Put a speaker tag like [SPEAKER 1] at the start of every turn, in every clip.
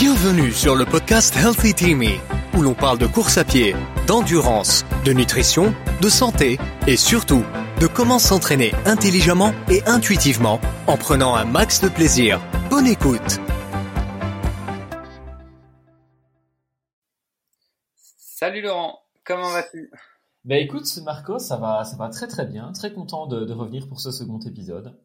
[SPEAKER 1] Bienvenue sur le podcast Healthy Teamy, où l'on parle de course à pied, d'endurance, de nutrition, de santé et surtout de comment s'entraîner intelligemment et intuitivement en prenant un max de plaisir. Bonne écoute
[SPEAKER 2] Salut Laurent, comment vas-tu?
[SPEAKER 3] Ben écoute Marco, ça va, ça va très très bien, très content de, de revenir pour ce second épisode.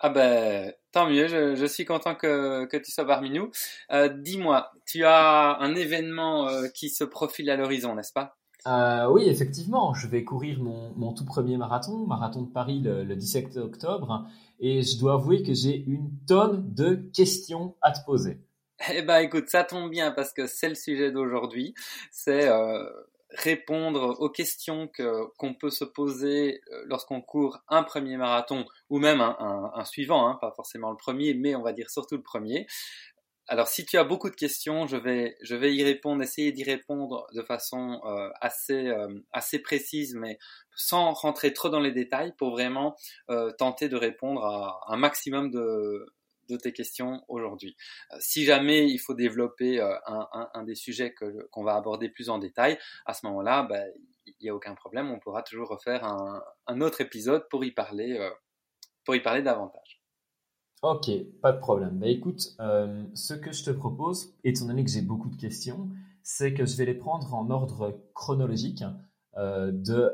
[SPEAKER 2] Ah ben, tant mieux, je, je suis content que, que, tu sois parmi nous. Euh, Dis-moi, tu as un événement euh, qui se profile à l'horizon, n'est-ce pas?
[SPEAKER 3] Euh, Oui, effectivement, je vais courir mon, mon, tout premier marathon, marathon de Paris le, le 17 octobre, et je dois avouer que j'ai une tonne de questions à te poser.
[SPEAKER 2] Eh ben écoute, ça tombe bien parce que c'est le sujet d'aujourd'hui, c'est euh, répondre aux questions que qu'on peut se poser euh, lorsqu'on court un premier marathon ou même un, un, un suivant, hein, pas forcément le premier, mais on va dire surtout le premier. Alors, si tu as beaucoup de questions, je vais, y répondre, essayer d'y répondre de façon euh, assez, euh, assez précise, mais sans rentrer trop dans les détails, pour vraiment tenter de répondre à un maximum de, de tes questions aujourd'hui. Euh, si jamais il faut développer euh, un, des sujets qu'on va aborder plus en détail, à ce moment-là, bah, il n'y a aucun problème, on pourra toujours refaire un, autre épisode pour y parler, euh, pour y parler davantage.
[SPEAKER 3] Ok, pas de problème. Bah, écoute, ce que je te propose, étant donné que j'ai beaucoup de questions, c'est que je vais les prendre en ordre chronologique, de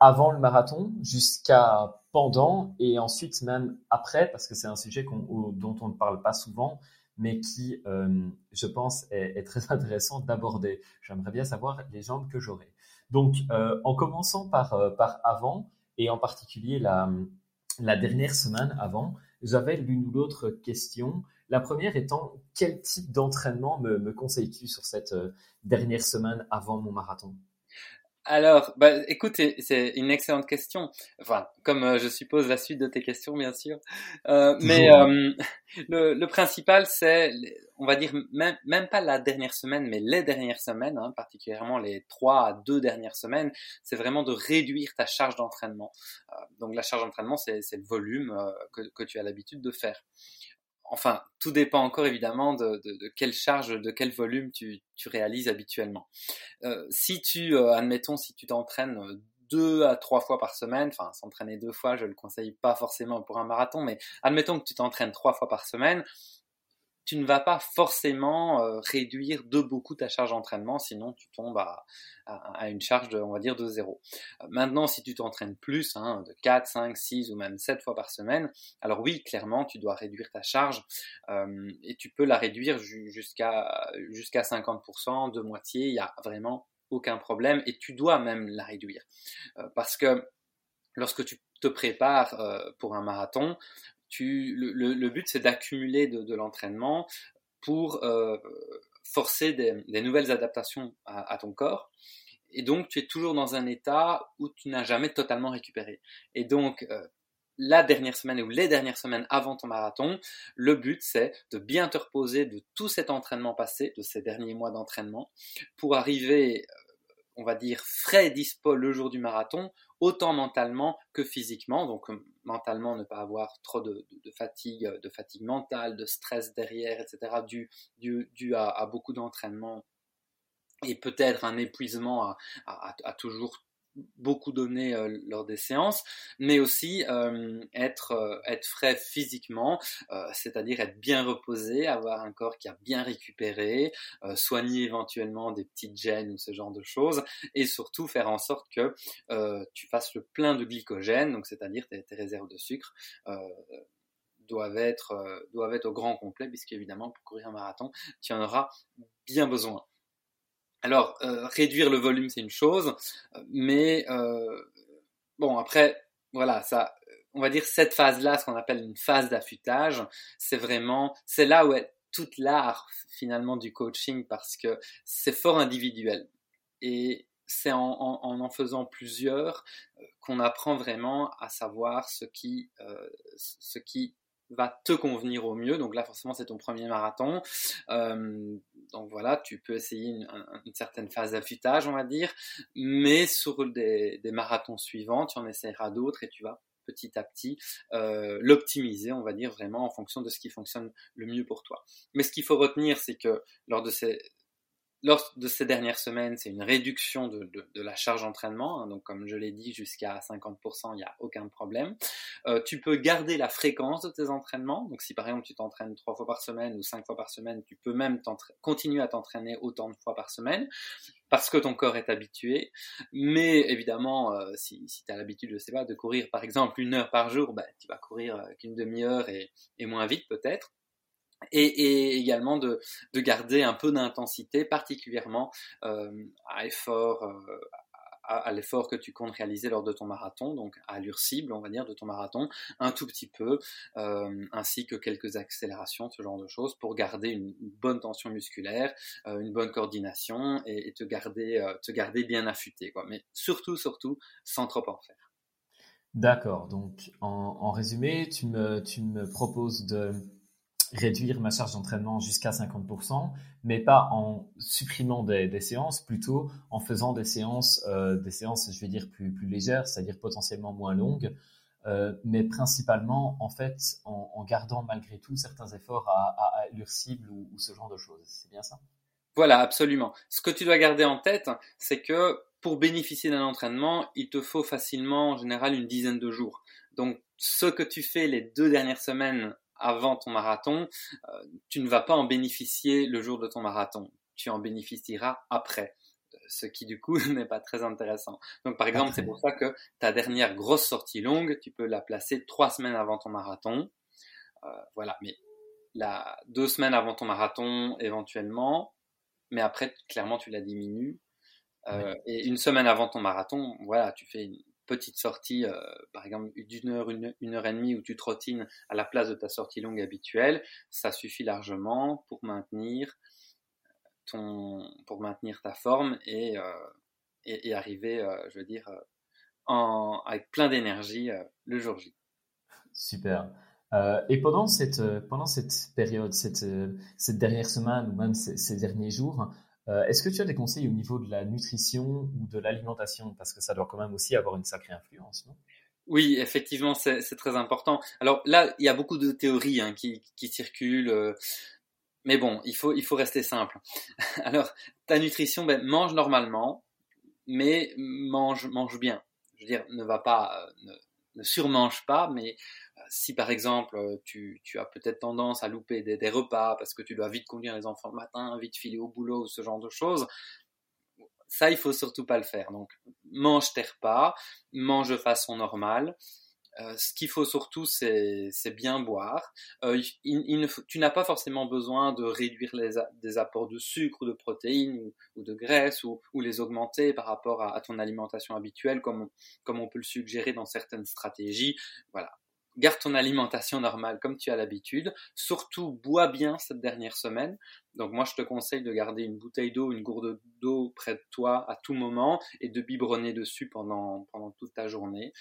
[SPEAKER 3] avant le marathon jusqu'à pendant et ensuite même après, parce que c'est un sujet dont on ne parle pas souvent, mais qui, euh, je pense, est, très intéressant d'aborder. J'aimerais bien savoir les jambes que j'aurai. Donc, euh, en commençant par, euh, par avant, et en particulier la, dernière semaine avant, j'avais l'une ou l'autre question. La première étant, quel type d'entraînement me, me conseilles-tu sur cette dernière semaine avant mon marathon?
[SPEAKER 2] Alors, bah, écoute, c'est une excellente question. Enfin, comme euh, je suppose la suite de tes questions, bien sûr. Euh, mais euh, le, le, principal, c'est, on va dire, même, même, pas la dernière semaine, mais les dernières semaines, hein, particulièrement les trois à deux dernières semaines, c'est vraiment de réduire ta charge d'entraînement. Euh, donc, la charge d'entraînement, c'est le volume euh, que, que tu as l'habitude de faire enfin, tout dépend encore évidemment de, quelle charge, de quel volume tu, tu réalises habituellement. Euh, si tu, euh, admettons, si tu t'entraînes deux à trois fois par semaine, enfin, s'entraîner deux fois, je le conseille pas forcément pour un marathon, mais admettons que tu t'entraînes trois fois par semaine, tu ne vas pas forcément euh, réduire de beaucoup ta charge d'entraînement, sinon tu tombes à, une charge, de, on va dire, de zéro. Euh, maintenant, si tu t'entraînes plus, hein, de 4, 5, 6 ou même 7 fois par semaine, alors oui, clairement, tu dois réduire ta charge euh, et tu peux la réduire jusqu'à jusqu'à 50%, de moitié, il n'y a vraiment aucun problème et tu dois même la réduire. Parce que lorsque tu te prépares pour un marathon, le, but c'est d'accumuler de, l'entraînement pour euh, forcer des, nouvelles adaptations à, à, ton corps. Et donc tu es toujours dans un état où tu n'as jamais totalement récupéré. Et donc euh, la dernière semaine ou les dernières semaines avant ton marathon, le but c'est de bien te reposer de tout cet entraînement passé, de ces derniers mois d'entraînement, pour arriver on va dire, frais dispo le jour du marathon, autant mentalement que physiquement. Donc mentalement, ne pas avoir trop de, fatigue, de fatigue mentale, de stress derrière, etc., dû, à, beaucoup d'entraînement et peut-être un épuisement à, toujours beaucoup donné euh, lors des séances, mais aussi euh, être, euh, être frais physiquement, euh, c'est-à-dire être bien reposé, avoir un corps qui a bien récupéré, soigner éventuellement des petites gènes ou ce genre de choses, et surtout faire en sorte que tu fasses le plein de glycogène, donc c'est-à-dire tes, réserves de sucre. doivent être, doivent être au grand complet, puisqu'évidemment, pour courir un marathon, tu en auras bien besoin. Alors, euh, réduire le volume, c'est une chose, mais euh, bon, après, voilà, ça, on va dire cette phase-là, ce qu'on appelle une phase d'affûtage, c'est vraiment, c'est là où est toute l'art finalement du coaching parce que c'est fort individuel. Et c'est en, en, en, faisant plusieurs euh, qu'on apprend vraiment à savoir ce qui, euh, ce qui va te convenir au mieux. Donc là, forcément, c'est ton premier marathon. Euh, donc voilà, tu peux essayer une, certaine phase d'affûtage, on va dire. Mais sur des, des, marathons suivants, tu en essaieras d'autres et tu vas petit à petit l'optimiser, on va dire vraiment en fonction de ce qui fonctionne le mieux pour toi. Mais ce qu'il faut retenir, c'est que lors de ces lors de ces dernières semaines, c'est une réduction de, la charge d'entraînement. Hein, donc, comme je l'ai dit, jusqu'à 50%, il n'y a aucun problème. Euh, tu peux garder la fréquence de tes entraînements. Donc, si par exemple tu t'entraînes trois fois par semaine ou cinq fois par semaine, tu peux même continuer à t'entraîner autant de fois par semaine parce que ton corps est habitué. Mais évidemment, euh, si, tu as l'habitude, je sais pas, de courir par exemple une heure par jour, bah, tu vas courir euh, qu'une demi-heure et moins vite peut-être et, également de, garder un peu d'intensité, particulièrement euh, euh, à, l'effort que tu comptes réaliser lors de ton marathon, donc à l'allure cible, on va dire, de ton marathon, un tout petit peu, euh, ainsi que quelques accélérations, ce genre de choses, pour garder une, bonne tension musculaire, une bonne coordination et, te garder, te garder bien affûté. Mais surtout, surtout, sans trop en faire.
[SPEAKER 3] D'accord. Donc, en, résumé, tu me proposes de réduire ma charge d'entraînement jusqu'à 50%, mais pas en supprimant des, séances, plutôt en faisant des séances, euh, des séances, je vais dire plus, plus légères, c'est-à-dire potentiellement moins longues, euh, mais principalement en fait en, gardant malgré tout certains efforts à, à, ou, ce genre de choses. C'est bien ça?
[SPEAKER 2] Voilà, absolument. Ce que tu dois garder en tête, c'est que pour bénéficier d'un entraînement, il te faut facilement en général une dizaine de jours. Donc ce que tu fais les deux dernières semaines avant ton marathon, euh, tu ne vas pas en bénéficier le jour de ton marathon. Tu en bénéficieras après euh, ce qui du coup n'est pas très intéressant. Donc par exemple, c'est pour ça que ta dernière grosse sortie longue, tu peux la placer trois semaines avant ton marathon. Euh, voilà, mais la, deux semaines avant ton marathon éventuellement, mais après clairement tu la diminues. Et une semaine avant ton marathon, voilà, tu fais une, petite sortie, euh, par exemple d'une heure, une, heure et demie où tu trottines à la place de ta sortie longue habituelle, ça suffit largement pour maintenir ton, pour maintenir ta forme et, euh, et, arriver, euh, je veux dire, avec plein d'énergie le jour J.
[SPEAKER 3] Super. et pendant cette, pendant cette période, cette, cette dernière semaine ou même ces derniers jours, euh, est-ce que tu as des conseils au niveau de la nutrition ou de l'alimentation? Parce que ça doit quand même aussi avoir une sacrée influence, non?
[SPEAKER 2] Oui, effectivement, c'est très important. Alors là, il y a beaucoup de théories hein, qui, circulent, euh, mais bon, il faut, il faut rester simple. Alors, ta nutrition, ben, mange normalement, mais mange, mange bien. Je veux dire, ne va pas, euh, surmange pas, mais euh, si par exemple euh, tu, as peut-être tendance à louper des, repas parce que tu dois vite conduire les enfants le matin, vite filer au boulot, ce genre de choses, ça il faut surtout pas le faire. Donc mange tes repas, mange de façon normale, euh, ce qu'il faut surtout, c'est bien boire. Euh, tu n'as pas forcément besoin de réduire les des apports de sucre ou de protéines ou, de graisse ou, les augmenter par rapport à, ton alimentation habituelle, comme on peut le suggérer dans certaines stratégies. Voilà. Garde ton alimentation normale comme tu as l'habitude. Surtout, bois bien cette dernière semaine. Donc moi, je te conseille de garder une bouteille d'eau, une gourde d'eau près de toi à tout moment et de biberonner dessus pendant, pendant toute ta journée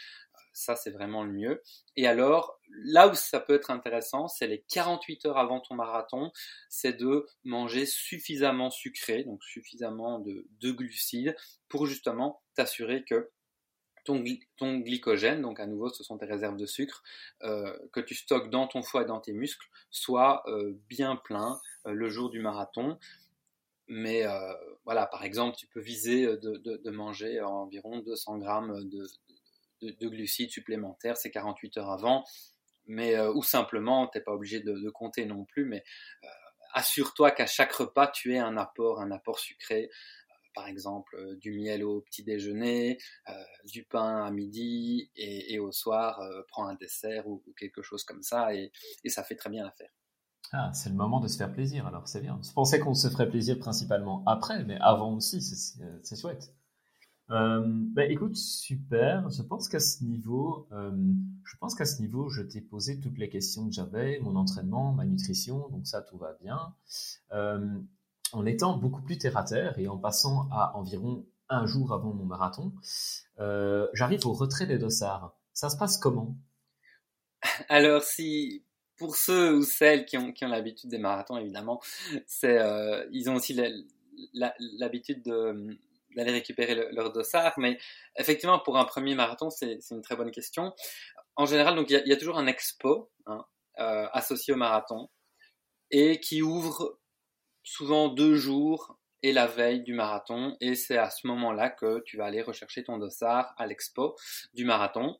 [SPEAKER 2] ça c'est vraiment le mieux. Et alors, là où ça peut être intéressant, c'est les 48 heures avant ton marathon, c'est de manger suffisamment sucré, donc suffisamment de, glucides, pour justement t'assurer que ton, glycogène, donc à nouveau ce sont tes réserves de sucre, euh, que tu stockes dans ton foie et dans tes muscles, soit euh, bien plein euh, le jour du marathon. Mais voilà, par exemple, tu peux viser de, de manger environ 200 grammes de, de, glucides supplémentaires, c'est 48 heures avant, mais euh, ou simplement, tu n'es pas obligé de, compter non plus, mais euh, assure-toi qu'à chaque repas, tu aies un apport, un apport sucré, euh, par exemple du miel au petit déjeuner, du pain à midi et, au soir, prends un dessert ou, quelque chose comme ça, et, et ça fait très bien l'affaire.
[SPEAKER 3] Ah, c'est le moment de se faire plaisir, alors c'est bien. Je pensais qu'on se ferait plaisir principalement après, mais avant aussi, c'est chouette. Euh, bah, écoute, super. Je pense qu'à ce niveau, euh, je pense qu'à ce niveau, je t'ai posé toutes les questions que j'avais, mon entraînement, ma nutrition, donc ça, tout va bien. Euh, en étant beaucoup plus terre à terre et en passant à environ un jour avant mon marathon, euh, j'arrive au retrait des dossards. Ça se passe comment?
[SPEAKER 2] Alors, si pour ceux ou celles qui ont, qui ont l'habitude des marathons, évidemment, c'est ils ont aussi l'habitude de d'aller récupérer leur dossard. Mais effectivement, pour un premier marathon, c'est une très bonne question. en général, donc il y, a toujours un expo hein, euh, associé au marathon et qui ouvre souvent deux jours et la veille du marathon. Et c'est à ce moment-là que tu vas aller rechercher ton dossard à l'expo du marathon.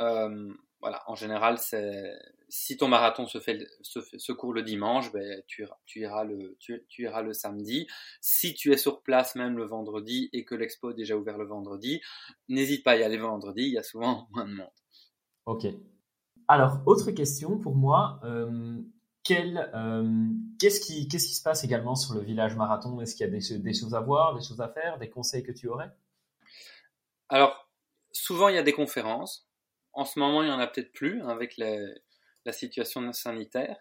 [SPEAKER 2] Euh, voilà, en général, c'est si ton marathon se fait se, se court le dimanche, ben, tu, iras, tu iras le tu, tu, iras le samedi. Si tu es sur place même le vendredi et que l'expo est déjà ouvert le vendredi, n'hésite pas à y aller vendredi. Il y a souvent moins de monde.
[SPEAKER 3] Ok. Alors, autre question pour moi. Euh, euh, qu'est-ce qui, qui, se passe également sur le village marathon? Est-ce qu'il y a des, des, choses à voir, des choses à faire, des conseils que tu aurais?
[SPEAKER 2] Alors, souvent il y a des conférences. En ce moment, il y en a peut-être plus avec la situation sanitaire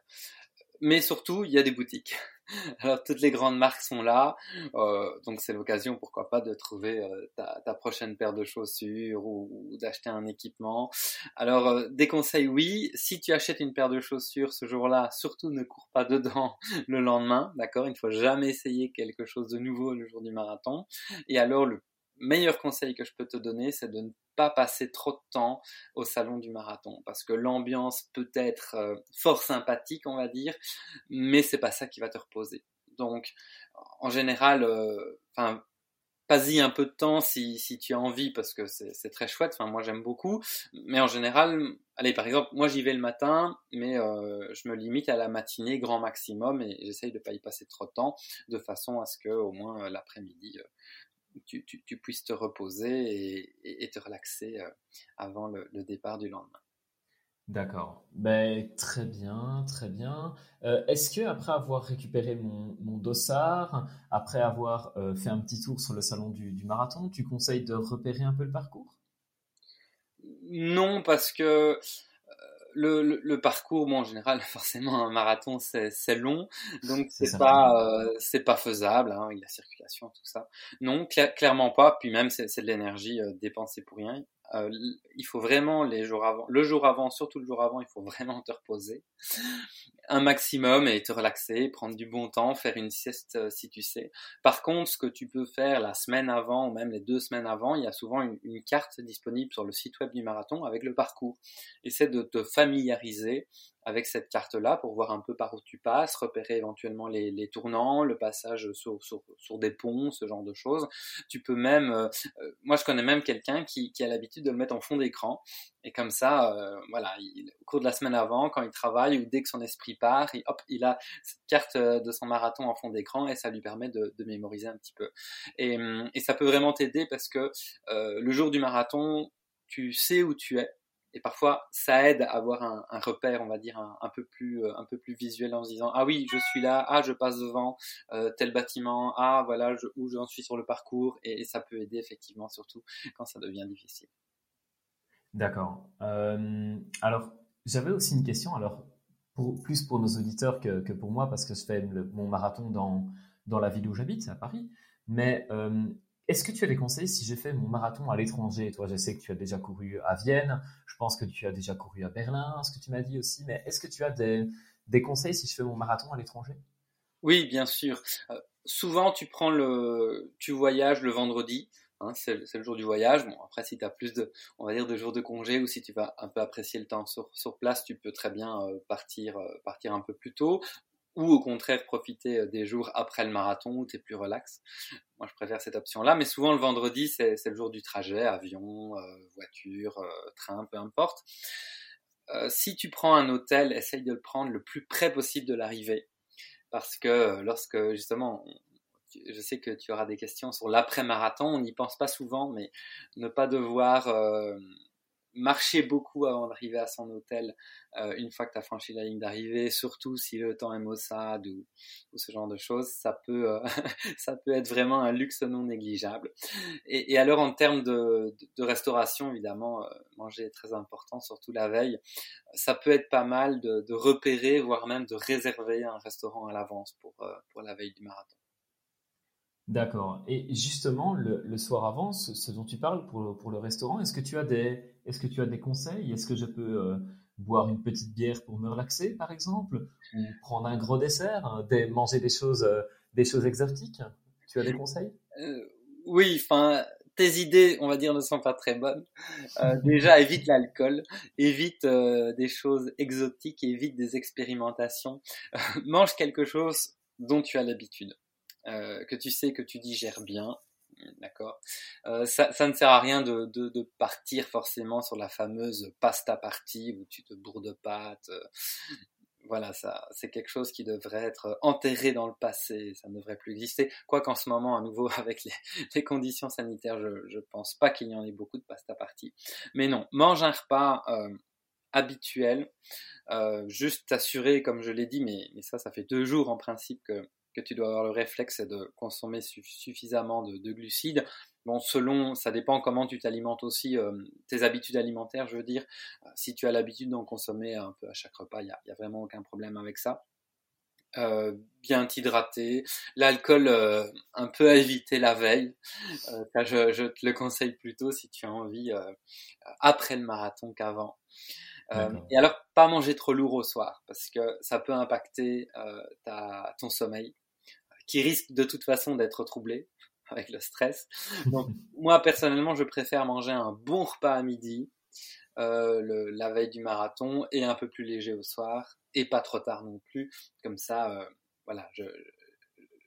[SPEAKER 2] mais surtout, il y a des boutiques. Alors, toutes les grandes marques sont là, euh, donc c'est l'occasion, pourquoi pas, de trouver euh, ta, prochaine paire de chaussures ou, d'acheter un équipement. Alors, euh, des conseils, oui. Si tu achètes une paire de chaussures ce jour-là, surtout ne cours pas dedans le lendemain, d'accord? Il ne faut jamais essayer quelque chose de nouveau le jour du marathon. Et alors, le meilleur conseil que je peux te donner, c'est de ne pas passer trop de temps au salon du marathon parce que l'ambiance peut être euh, fort sympathique, on va dire, mais c'est pas ça qui va te reposer. Donc, en général, euh, enfin, pas-y un peu de temps si, si tu as envie parce que c'est très chouette. Enfin, moi j'aime beaucoup, mais en général, allez, par exemple, moi j'y vais le matin, mais euh, je me limite à la matinée grand maximum et j'essaye de pas y passer trop de temps de façon à ce que au moins l'après-midi tu, tu, puisses te reposer et, te relaxer euh, avant le, départ du lendemain.
[SPEAKER 3] D'accord. Ben, très bien, très bien. Euh, est-ce que après avoir récupéré mon, mon dossard, après avoir euh, fait un petit tour sur le salon du, du, marathon, tu conseilles de repérer un peu le parcours?
[SPEAKER 2] Non, parce que le, le, parcours, bon, en général, forcément, un marathon, c'est long, donc c'est pas, euh, c'est pas faisable, hein, avec la circulation, tout ça. Non, clairement pas. Puis même, c'est de l'énergie euh, dépensée pour rien. Euh, il faut vraiment les jours avant, le jour avant, surtout le jour avant, il faut vraiment te reposer un maximum et te relaxer, prendre du bon temps, faire une sieste euh, si tu sais. Par contre, ce que tu peux faire la semaine avant ou même les deux semaines avant, il y a souvent une, carte disponible sur le site web du marathon avec le parcours. Essaie de te familiariser avec cette carte-là pour voir un peu par où tu passes, repérer éventuellement les, tournants, le passage sur, sur, sur, des ponts, ce genre de choses. Tu peux même, euh, euh, moi je connais même quelqu'un qui, a l'habitude de le mettre en fond d'écran et comme ça, euh, voilà, il, au cours de la semaine avant, quand il travaille ou dès que son esprit part, il, hop, il a cette carte de son marathon en fond d'écran et ça lui permet de, mémoriser un petit peu. Et, et ça peut vraiment t'aider parce que le jour du marathon, tu sais où tu es et parfois ça aide à avoir un, repère, on va dire un, peu plus euh, un peu plus visuel en se disant ah oui je suis là, ah je passe devant euh, tel bâtiment, ah voilà où j'en suis sur le parcours et, ça peut aider effectivement surtout quand ça devient difficile.
[SPEAKER 3] D'accord. Euh, alors j'avais aussi une question alors plus pour nos auditeurs que, pour moi parce que je fais mon marathon dans dans la ville où j'habite à Paris, mais est-ce que tu as des conseils si j'ai fait mon marathon à l'étranger? Toi, je sais que tu as déjà couru à Vienne, je pense que tu as déjà couru à Berlin, ce que tu m'as dit aussi, mais est-ce que tu as des, des, conseils si je fais mon marathon à l'étranger?
[SPEAKER 2] Oui, bien sûr. Euh, souvent, tu prends le, tu voyages le vendredi. Hein, c'est le jour du voyage. Bon, après, si tu as plus de, on va dire, de jours de congé ou si tu vas un peu apprécier le temps sur, place, tu peux très bien euh, partir, euh, partir un peu plus tôt ou au contraire profiter euh, des jours après le marathon où tu es plus relax. Moi, je préfère cette option-là, mais souvent le vendredi, c'est le jour du trajet, avion, euh, voiture, euh, train, peu importe. si tu prends un hôtel, essaye de le prendre le plus près possible de l'arrivée, parce que lorsque justement, je sais que tu auras des questions sur l'après-marathon, on n'y pense pas souvent, mais ne pas devoir marcher beaucoup avant d'arriver à son hôtel euh, une fois que tu as franchi la ligne d'arrivée, surtout si le temps est maussade ou, ce genre de choses, ça peut, euh, ça peut être vraiment un luxe non négligeable. Et, alors en termes de, restauration, évidemment, euh, manger est très important, surtout la veille. Ça peut être pas mal de, repérer, voire même de réserver un restaurant à l'avance pour, pour la veille du marathon.
[SPEAKER 3] D'accord. Et justement, le, soir avant, ce, dont tu parles pour, pour le restaurant, est-ce que tu as des, est-ce que tu as des conseils? Est-ce que je peux euh, boire une petite bière pour me relaxer, par exemple, ou prendre un gros dessert, hein, des, manger des choses, euh, des choses exotiques? Tu as des conseils?
[SPEAKER 2] Euh, Oui, enfin, tes idées, on va dire, ne sont pas très bonnes. Déjà, évite l'alcool, évite des choses exotiques, évite des expérimentations. mange quelque chose dont tu as l'habitude, que tu sais que tu digères bien. D'accord. Ça, ça, ne sert à rien de, partir forcément sur la fameuse pasta party où tu te bourres de pâtes voilà, ça, c'est quelque chose qui devrait être enterré dans le passé, ça ne devrait plus exister. Quoi qu'en ce moment, à nouveau, avec les, conditions sanitaires, je, ne pense pas qu'il y en ait beaucoup de pasta party. Mais non, mange un repas euh, habituel, euh, juste t'assurer, comme je l'ai dit, mais, mais ça, ça fait deux jours en principe que, que tu dois avoir le réflexe de consommer suffisamment de, de, glucides. Bon, selon, ça dépend comment tu t'alimentes aussi, euh, tes habitudes alimentaires, je veux dire. Euh, si tu as l'habitude d'en consommer un peu à chaque repas, il n'y a, a, vraiment aucun problème avec ça. Euh, bien t'hydrater, l'alcool euh, un peu à éviter la veille. ça, je, je, te le conseille plutôt si tu as envie après le marathon qu'avant. et alors, pas manger trop lourd au soir parce que ça peut impacter ta, ton sommeil qui risque de toute façon d'être troublé avec le stress. Donc, moi, personnellement, je préfère manger un bon repas à midi, euh, le, la veille du marathon, et un peu plus léger au soir, et pas trop tard non plus. Comme ça, euh, voilà, je,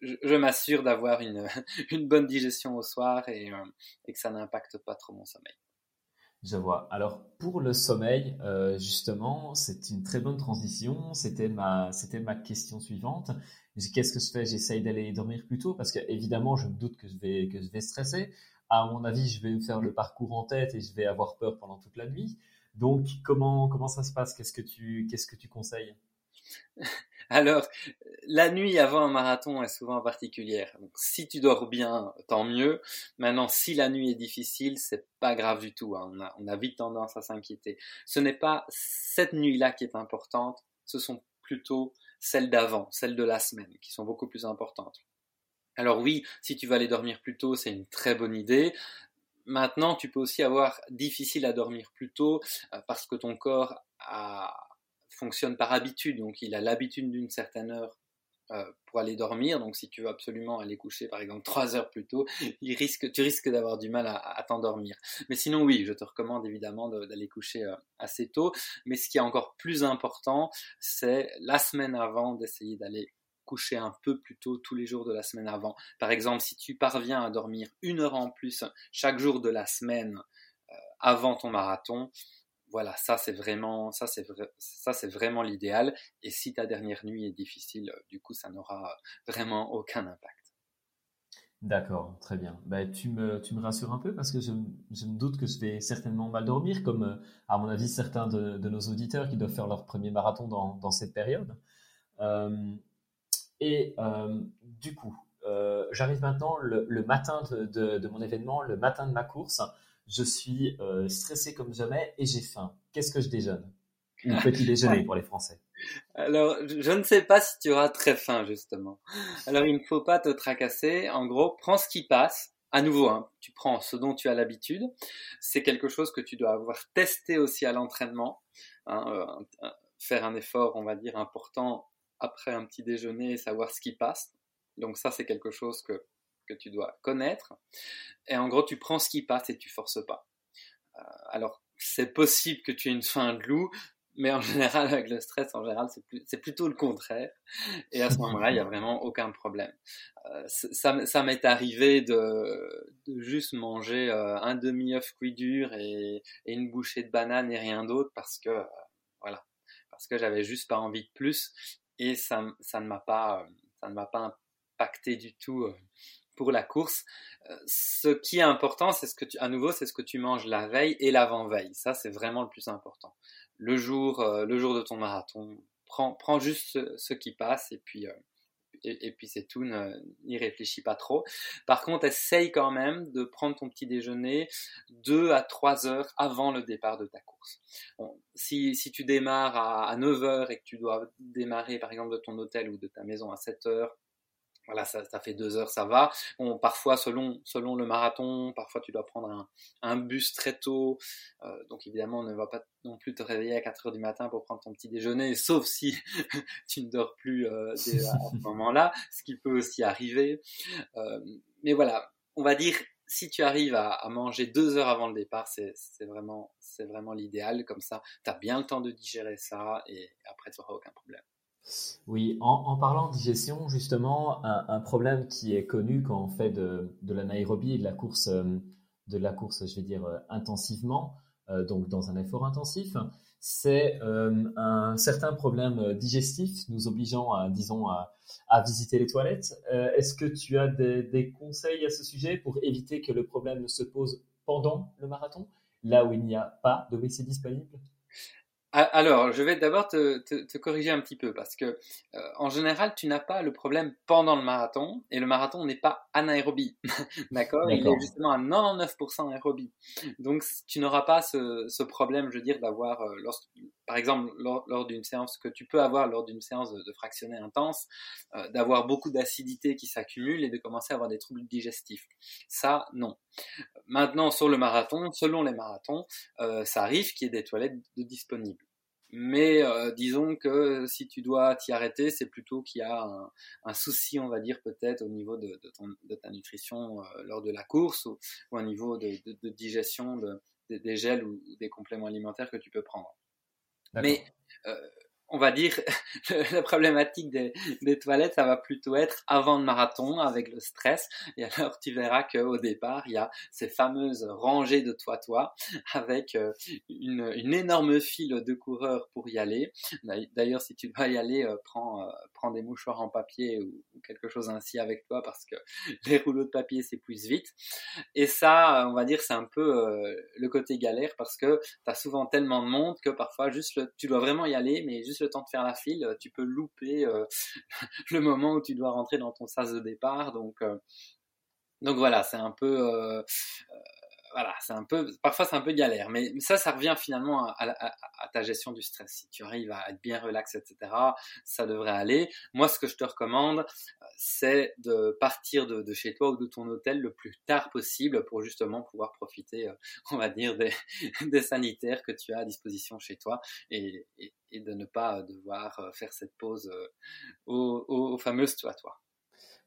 [SPEAKER 2] je, je m'assure d'avoir une, une bonne digestion au soir et, euh, et que ça n'impacte pas trop mon sommeil.
[SPEAKER 3] Je vois. Alors pour le sommeil, euh, justement, c'est une très bonne transition. C'était ma, c'était ma question suivante. Qu'est-ce que je fais? J'essaye d'aller dormir plus tôt parce que évidemment, je me doute que je vais que je vais stresser. À mon avis, je vais faire le parcours en tête et je vais avoir peur pendant toute la nuit. Donc comment comment ça se passe? Qu'est-ce que tu qu'est-ce que tu conseilles?
[SPEAKER 2] Alors, la nuit avant un marathon est souvent particulière. Donc, si tu dors bien, tant mieux. Maintenant, si la nuit est difficile, c'est pas grave du tout. Hein. On, a, vite tendance à s'inquiéter. Ce n'est pas cette nuit-là qui est importante. Ce sont plutôt celles d'avant, celles de la semaine, qui sont beaucoup plus importantes. Alors oui, si tu vas aller dormir plus tôt, c'est une très bonne idée. Maintenant, tu peux aussi avoir difficile à dormir plus tôt euh, parce que ton corps fonctionne par habitude, donc il a l'habitude d'une certaine heure pour aller dormir. Donc, si tu veux absolument aller coucher, par exemple, trois heures plus tôt, tu risques d'avoir du mal à, à t'endormir. Mais sinon, oui, je te recommande évidemment d'aller coucher euh, assez tôt. Mais ce qui est encore plus important, c'est la semaine avant d'essayer d'aller coucher un peu plus tôt tous les jours de la semaine avant. Par exemple, si tu parviens à dormir une heure en plus chaque jour de la semaine euh, avant ton marathon, voilà, ça c'est vraiment, ça c'est ça c'est vraiment l'idéal. Et si ta dernière nuit est difficile, du coup, ça n'aura vraiment aucun impact.
[SPEAKER 3] D'accord, très bien. Ben, tu, me, tu me rassures un peu parce que je, je, me doute que je vais certainement mal dormir, comme à mon avis certains de, nos auditeurs qui doivent faire leur premier marathon dans, cette période. Euh, et euh, du coup, euh, j'arrive maintenant le, matin de, mon événement, le matin de ma course je suis euh, stressé comme jamais et j'ai faim. Qu'est-ce que je déjeune? Ou petit déjeuner pour les Français.
[SPEAKER 2] Alors, je ne sais pas si tu auras très faim, justement. Alors, il ne faut pas te tracasser. En gros, prends ce qui passe. À nouveau, hein, tu prends ce dont tu as l'habitude. C'est quelque chose que tu dois avoir testé aussi à l'entraînement. Hein, euh, faire un effort, on va dire, important après un petit déjeuner et savoir ce qui passe. Donc ça, c'est quelque chose que que tu dois connaître. Et en gros, tu prends ce qui passe et tu forces pas. Euh, alors, c'est possible que tu aies une faim de loup, mais en général, avec le stress, en général, c'est plutôt le contraire. Et à ce moment-là, il n'y a vraiment aucun problème. Euh, ça, m'est arrivé de, juste manger euh, un demi-œuf cuit dur et, une bouchée de banane et rien d'autre parce que, voilà, parce que j'avais juste pas envie de plus et ça, ça ne m'a pas, ça ne m'a pas impacté du tout la course. Euh, ce qui est important, c'est ce que tu, à nouveau, c'est ce que tu manges la veille et l'avant-veille. Ça, c'est vraiment le plus important. Le jour, euh, le jour de ton marathon, prends, juste ce, qui passe et puis, euh, et, puis c'est tout, n'y réfléchis pas trop. Par contre, essaye quand même de prendre ton petit déjeuner deux à trois heures avant le départ de ta course. Si, si tu démarres à, à 9 heures et que tu dois démarrer par exemple de ton hôtel ou de ta maison à 7 heures, voilà, ça, ça, fait deux heures, ça va. Parfois, selon, selon le marathon, parfois tu dois prendre un, un bus très tôt. Euh, donc évidemment, on ne va pas non plus te réveiller à 4 heures du matin pour prendre ton petit déjeuner, sauf si tu ne dors plus euh, à ce moment-là, ce qui peut aussi arriver. Euh, mais voilà, on va dire, si tu arrives à, manger deux heures avant le départ, c'est vraiment, vraiment l'idéal. Comme ça, tu as bien le temps de digérer ça et après, tu n'auras aucun problème.
[SPEAKER 3] Oui, en, parlant de digestion, justement, un, problème qui est connu quand on fait de, de l'anaérobie et de la course, euh, de la course, je vais dire, euh, intensivement, euh, donc dans un effort intensif, c'est un certain problème digestif nous obligeant, à, disons, à, visiter les toilettes. Est-ce que tu as des, conseils à ce sujet pour éviter que le problème ne se pose pendant le marathon, là où il n'y a pas de WC disponible?
[SPEAKER 2] Alors, je vais d'abord te, te, corriger un petit peu parce que euh, en général, tu n'as pas le problème pendant le marathon et le marathon n'est pas anaérobie, d'accord? Il est justement à 99% anaérobie. Donc, tu n'auras pas ce, ce, problème, je veux dire, d'avoir, euh, par exemple, lors, d'une séance que tu peux avoir lors d'une séance de, fractionné intense, euh, d'avoir beaucoup d'acidité qui s'accumule et de commencer à avoir des troubles digestifs. Ça, non. Maintenant, sur le marathon, selon les marathons, ça arrive qu'il y ait des toilettes disponibles. Mais euh, disons que si tu dois t'y arrêter, c'est plutôt qu'il y a un, souci, on va dire peut-être au niveau de, ta nutrition euh, lors de la course ou, au niveau de, digestion des gels ou des compléments alimentaires que tu peux prendre. Mais euh, on va dire, la problématique des, toilettes, ça va plutôt être avant le marathon avec le stress. Et alors, tu verras qu'au départ, il y a ces fameuses rangées de toi-toi avec euh, une, énorme file de coureurs pour y aller. D'ailleurs, si tu dois y aller, euh, prends, euh, prends des mouchoirs en papier ou, quelque chose ainsi avec toi parce que les rouleaux de papier s'épuisent vite. Et ça, on va dire, c'est un peu le côté galère parce que tu as souvent tellement de monde que parfois, juste tu dois vraiment y aller, mais juste le temps de faire la file, tu peux louper euh, le moment où tu dois rentrer dans ton sas de départ. Donc, euh, donc voilà, c'est un peu euh, voilà, c'est un peu, parfois c'est un peu galère, mais ça, ça revient finalement à, ta gestion du stress. Si tu arrives à être bien relax, etc., ça devrait aller. Moi, ce que je te recommande, c'est de partir de, chez toi ou de ton hôtel le plus tard possible pour justement pouvoir profiter, euh, on va dire, des, sanitaires que tu as à disposition chez toi et, de ne pas devoir euh, faire cette pause euh, au, au, fameux toi toi.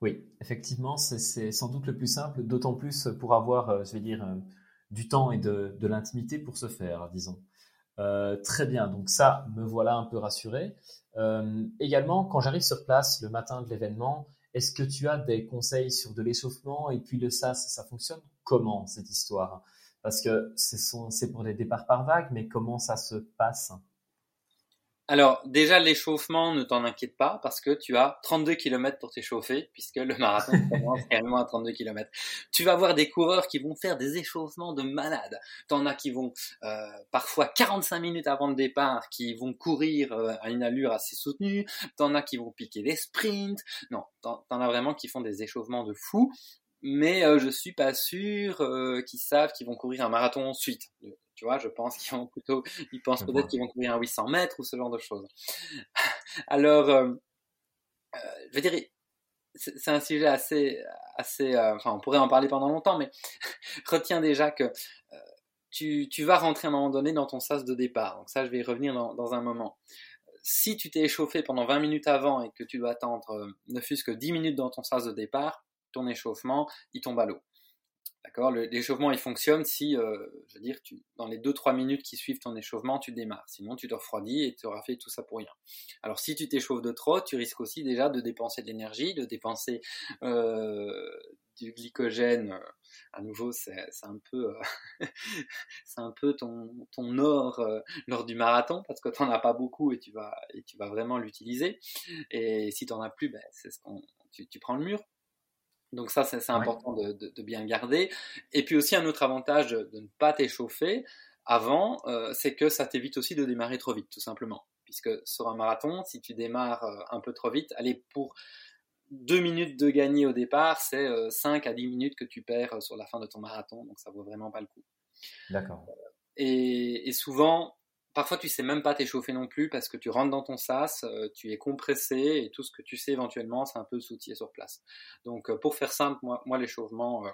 [SPEAKER 3] Oui, effectivement, c'est sans doute le plus simple, d'autant plus pour avoir, euh, je vais dire, euh, du temps et de, l'intimité pour se faire, disons. Euh, très bien, donc ça, me voilà un peu rassuré. également, quand j'arrive sur place le matin de l'événement, est-ce que tu as des conseils sur de l'échauffement et puis le SAS, ça fonctionne? Comment cette histoire? Parce que c'est pour des départs par vague, mais comment ça se passe?
[SPEAKER 2] Alors déjà l'échauffement, ne t'en inquiète pas parce que tu as 32 km pour t'échauffer puisque le marathon commence carrément à 32 km. Tu vas voir des coureurs qui vont faire des échauffements de malades. T'en as qui vont euh, parfois 45 minutes avant le départ, qui vont courir euh, à une allure assez soutenue. T'en as qui vont piquer des sprints. Non, t'en as vraiment qui font des échauffements de fou mais euh, je suis pas sûr euh, qu'ils savent qu'ils vont courir un marathon ensuite. Tu vois, je pense qu'ils vont plutôt, ils pensent peut-être qu'ils vont courir un 800 mètres ou ce genre de choses. Alors, euh, euh, je veux dire, c'est un sujet assez, assez, euh, enfin, on pourrait en parler pendant longtemps, mais retiens déjà que tu, tu, vas rentrer à un moment donné dans ton sas de départ. Donc ça, je vais y revenir dans, dans un moment. Si tu t'es échauffé pendant 20 minutes avant et que tu dois attendre ne fût-ce que 10 minutes dans ton sas de départ, ton échauffement, il tombe à l'eau. D'accord? L'échauffement, il fonctionne si, euh, je veux dire, tu, dans les 2-3 minutes qui suivent ton échauffement, tu démarres. Sinon, tu te refroidis et tu auras fait tout ça pour rien. Alors, si tu t'échauffes de trop, tu risques aussi déjà de dépenser de l'énergie, de dépenser euh, du glycogène. À nouveau, c'est un peu, c'est un peu ton, or euh, lors du marathon parce que tu n'en as pas beaucoup et tu vas, et tu vas vraiment l'utiliser. Et si tu n'en as plus, ben, c'est ce tu prends le mur. Donc ça, c'est important de, bien garder. Et puis aussi un autre avantage de ne pas t'échauffer avant, euh, c'est que ça t'évite aussi de démarrer trop vite, tout simplement. Puisque sur un marathon, si tu démarres euh, un peu trop vite, allez, pour deux minutes de gagner au départ, c'est 5 euh, à 10 minutes que tu perds sur la fin de ton marathon, donc ça vaut vraiment pas le coup.
[SPEAKER 3] D'accord.
[SPEAKER 2] et, souvent, parfois tu sais même pas t'échauffer non plus parce que tu rentres dans ton sas, euh, tu es compressé et tout ce que tu sais éventuellement c'est un peu soutillé sur place. Donc euh, pour faire simple, moi, moi l'échauffement, euh,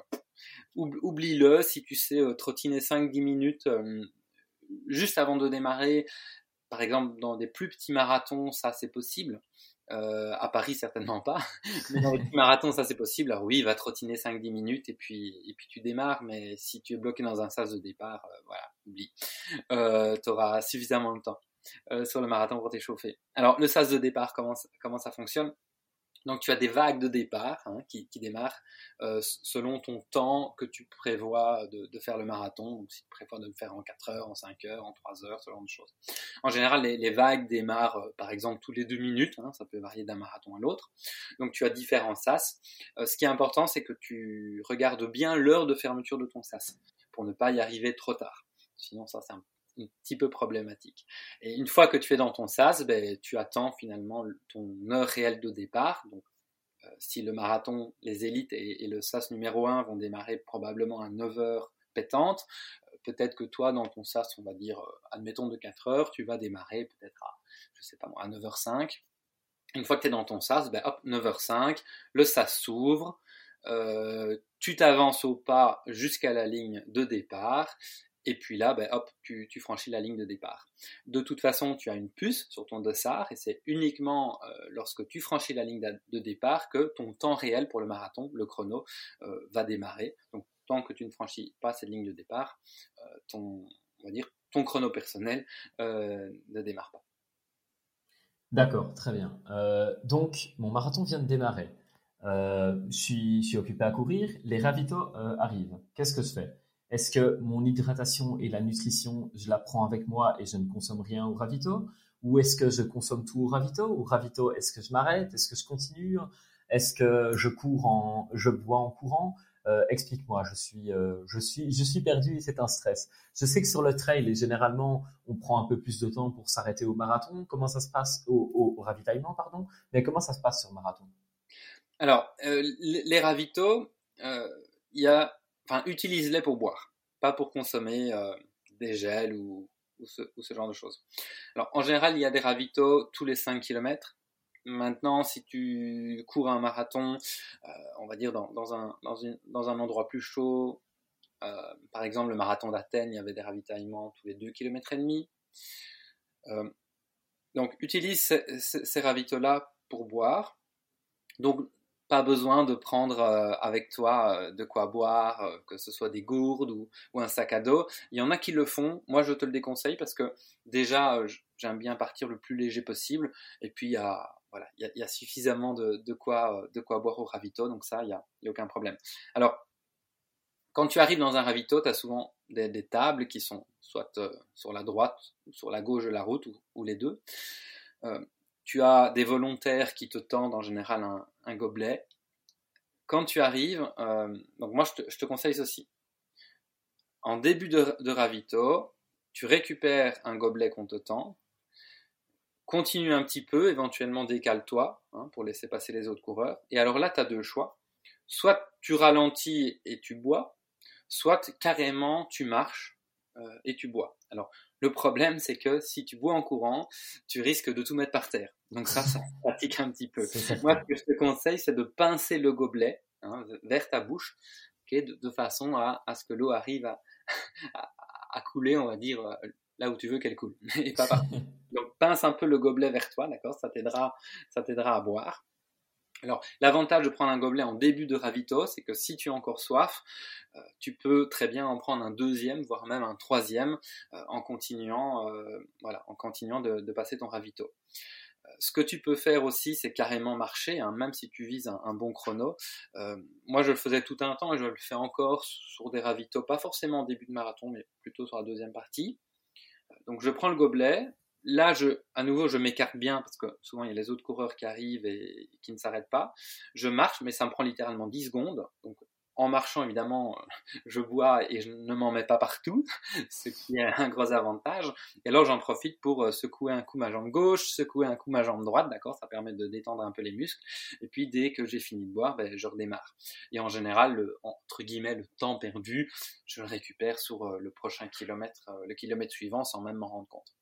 [SPEAKER 2] oublie-le si tu sais trottiner 5-10 minutes juste avant de démarrer. Par exemple, dans des plus petits marathons, ça c'est possible. Euh, à Paris, certainement pas. Mais dans les marathons, ça c'est possible. Alors oui, il va trottiner 5-10 minutes et puis, et puis tu démarres. Mais si tu es bloqué dans un sas de départ, euh, voilà, oublie. Euh, tu auras suffisamment de temps euh, sur le marathon pour t'échauffer. Alors le sas de départ, comment, comment ça fonctionne? Donc tu as des vagues de départ hein, qui, démarrent euh, selon ton temps que tu prévois de, faire le marathon. Donc si tu prévois de le faire en 4 heures, en 5 heures, en 3 heures, ce genre de choses. En général, les, les vagues démarrent euh, par exemple tous les 2 minutes. Hein, ça peut varier d'un marathon à l'autre. Donc tu as différents sas. Euh, ce qui est important, c'est que tu regardes bien l'heure de fermeture de ton sas pour ne pas y arriver trop tard. Sinon, ça c'est un un petit peu problématique. Et une fois que tu es dans ton SAS, ben, tu attends finalement ton heure réelle de départ. Donc, euh, si le marathon, les élites et, le SAS numéro 1 vont démarrer probablement à 9 heures pétantes, euh, peut-être que toi, dans ton SAS, on va dire, euh, admettons de 4 heures, tu vas démarrer peut-être à, je sais pas moi, à 9h05. Une fois que tu es dans ton SAS, ben hop, 9h05, le SAS s'ouvre, euh, tu t'avances au pas jusqu'à la ligne de départ et puis là, ben, hop, tu, franchis la ligne de départ. De toute façon, tu as une puce sur ton dossard et c'est uniquement euh, lorsque tu franchis la ligne de départ que ton temps réel pour le marathon, le chrono, euh, va démarrer. Donc, tant que tu ne franchis pas cette ligne de départ, euh, ton, chrono personnel ne démarre pas.
[SPEAKER 3] D'accord, très bien. Donc, mon marathon vient de démarrer. je, suis, je suis occupé à courir. Les ravitaux arrivent. Qu'est-ce que je fais? Est-ce que mon hydratation et la nutrition, je la prends avec moi et je ne consomme rien au ravito? Ou est-ce que je consomme tout au ravito? Au ravito, est-ce que je m'arrête? Est-ce que je continue? Est-ce que je cours en, je bois en courant? Euh, Explique-moi. Je suis, euh, je suis, je suis perdu et c'est un stress. Je sais que sur le trail, généralement, on prend un peu plus de temps pour s'arrêter au marathon. Comment ça se passe? Au, au, ravitaillement, pardon. Mais comment ça se passe sur le marathon?
[SPEAKER 2] Alors, euh, les ravitaux, euh, il y a enfin, utilise-les pour boire, pas pour consommer euh, des gels ou, ce, genre de choses. Alors, en général, il y a des ravitaux tous les 5 km. Maintenant, si tu cours un marathon, euh, on va dire dans, un, endroit plus chaud, euh, par exemple le marathon d'Athènes, il y avait des ravitaillements tous les 2 km et demi. Donc, utilise ces, ces ravitaux-là pour boire. Pas besoin de prendre euh, avec toi euh, de quoi boire, euh, que ce soit des gourdes ou, un sac à dos. Il y en a qui le font. Moi, je te le déconseille parce que déjà, j'aime bien partir le plus léger possible. Et puis, il y a, voilà, il y a, suffisamment de, de, quoi, de quoi boire au ravito. Donc ça, il n'y a, y a aucun problème. Alors, quand tu arrives dans un ravito, tu as souvent des, tables qui sont soit sur la droite ou sur la gauche de la route ou, les deux. Tu as des volontaires qui te tendent en général un, gobelet. Quand tu arrives, euh, donc moi je te, conseille ceci. En début de, de ravito, tu récupères un gobelet qu'on te tend, continue un petit peu, éventuellement décale-toi hein, pour laisser passer les autres coureurs. Et alors là, tu as deux choix. Soit tu ralentis et tu bois, soit carrément tu marches euh, et tu bois. Alors, le problème, c'est que si tu bois en courant, tu risques de tout mettre par terre. Donc ça, ça pratique un petit peu. Moi, ce que je te conseille, c'est de pincer le gobelet hein, vers ta bouche, okay, de, de, façon à, à ce que l'eau arrive à, à, à, couler, on va dire, euh, là où tu veux qu'elle coule, et pas partout. Donc pince un peu le gobelet vers toi, d'accord Ça t'aidera, ça t'aidera à boire. Alors, l'avantage de prendre un gobelet en début de ravito, c'est que si tu as encore soif, euh, tu peux très bien en prendre un deuxième, voire même un troisième, euh, en continuant, euh, voilà, en continuant de, passer ton ravito. Ce que tu peux faire aussi, c'est carrément marcher, hein, même si tu vises un, bon chrono. Moi, je le faisais tout un temps et je le fais encore sur des ravitaux, pas forcément en début de marathon, mais plutôt sur la deuxième partie. Donc, je prends le gobelet, là, je, à nouveau, je m'écarte bien parce que souvent il y a les autres coureurs qui arrivent et qui ne s'arrêtent pas. Je marche, mais ça me prend littéralement 10 secondes. Donc, en marchant, évidemment, je bois et je ne m'en mets pas partout, ce qui est un gros avantage. Et alors, j'en profite pour euh, secouer un coup ma jambe gauche, secouer un coup ma jambe droite, d'accord Ça permet de détendre un peu les muscles. Et puis, dès que j'ai fini de boire, ben, je redémarre. Et en général, le, entre guillemets, le temps perdu, je le récupère sur euh, le prochain kilomètre, euh, le kilomètre suivant, sans même m'en rendre compte.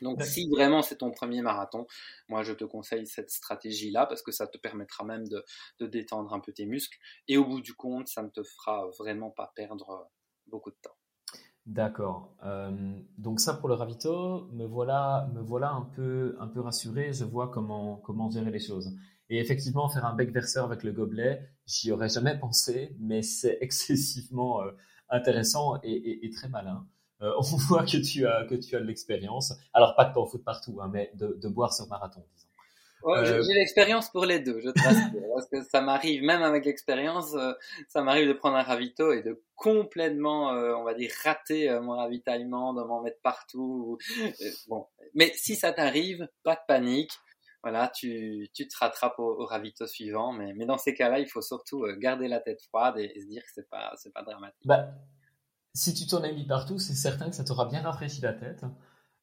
[SPEAKER 2] Donc si vraiment c'est ton premier marathon, moi je te conseille cette stratégie-là parce que ça te permettra même de, de, détendre un peu tes muscles et au bout du compte, ça ne te fera vraiment pas perdre beaucoup de temps.
[SPEAKER 3] D'accord. donc ça pour le ravito, me voilà, me voilà un peu, un peu rassuré. Je vois comment, comment gérer les choses. Et effectivement, faire un bec verseur avec le gobelet, j'y aurais jamais pensé, mais c'est excessivement intéressant et, très malin. Euh, on voit que tu as que tu as de l'expérience. Alors pas de t'en foutre partout, hein, mais de, boire sur marathon, disons.
[SPEAKER 2] Euh, j'ai l'expérience pour les deux, je te rassure, parce que ça m'arrive, même avec l'expérience, euh, ça m'arrive de prendre un ravito et de complètement, on va dire, rater mon ravitaillement, de m'en mettre partout. bon, mais si ça t'arrive, pas de panique. Voilà, tu, tu te rattrapes au, ravito suivant, mais, mais dans ces cas-là, il faut surtout garder la tête froide et, se dire que c'est pas, c'est pas dramatique.
[SPEAKER 3] Bah, si tu t'en as mis partout, c'est certain que ça t'aura bien rafraîchi la tête.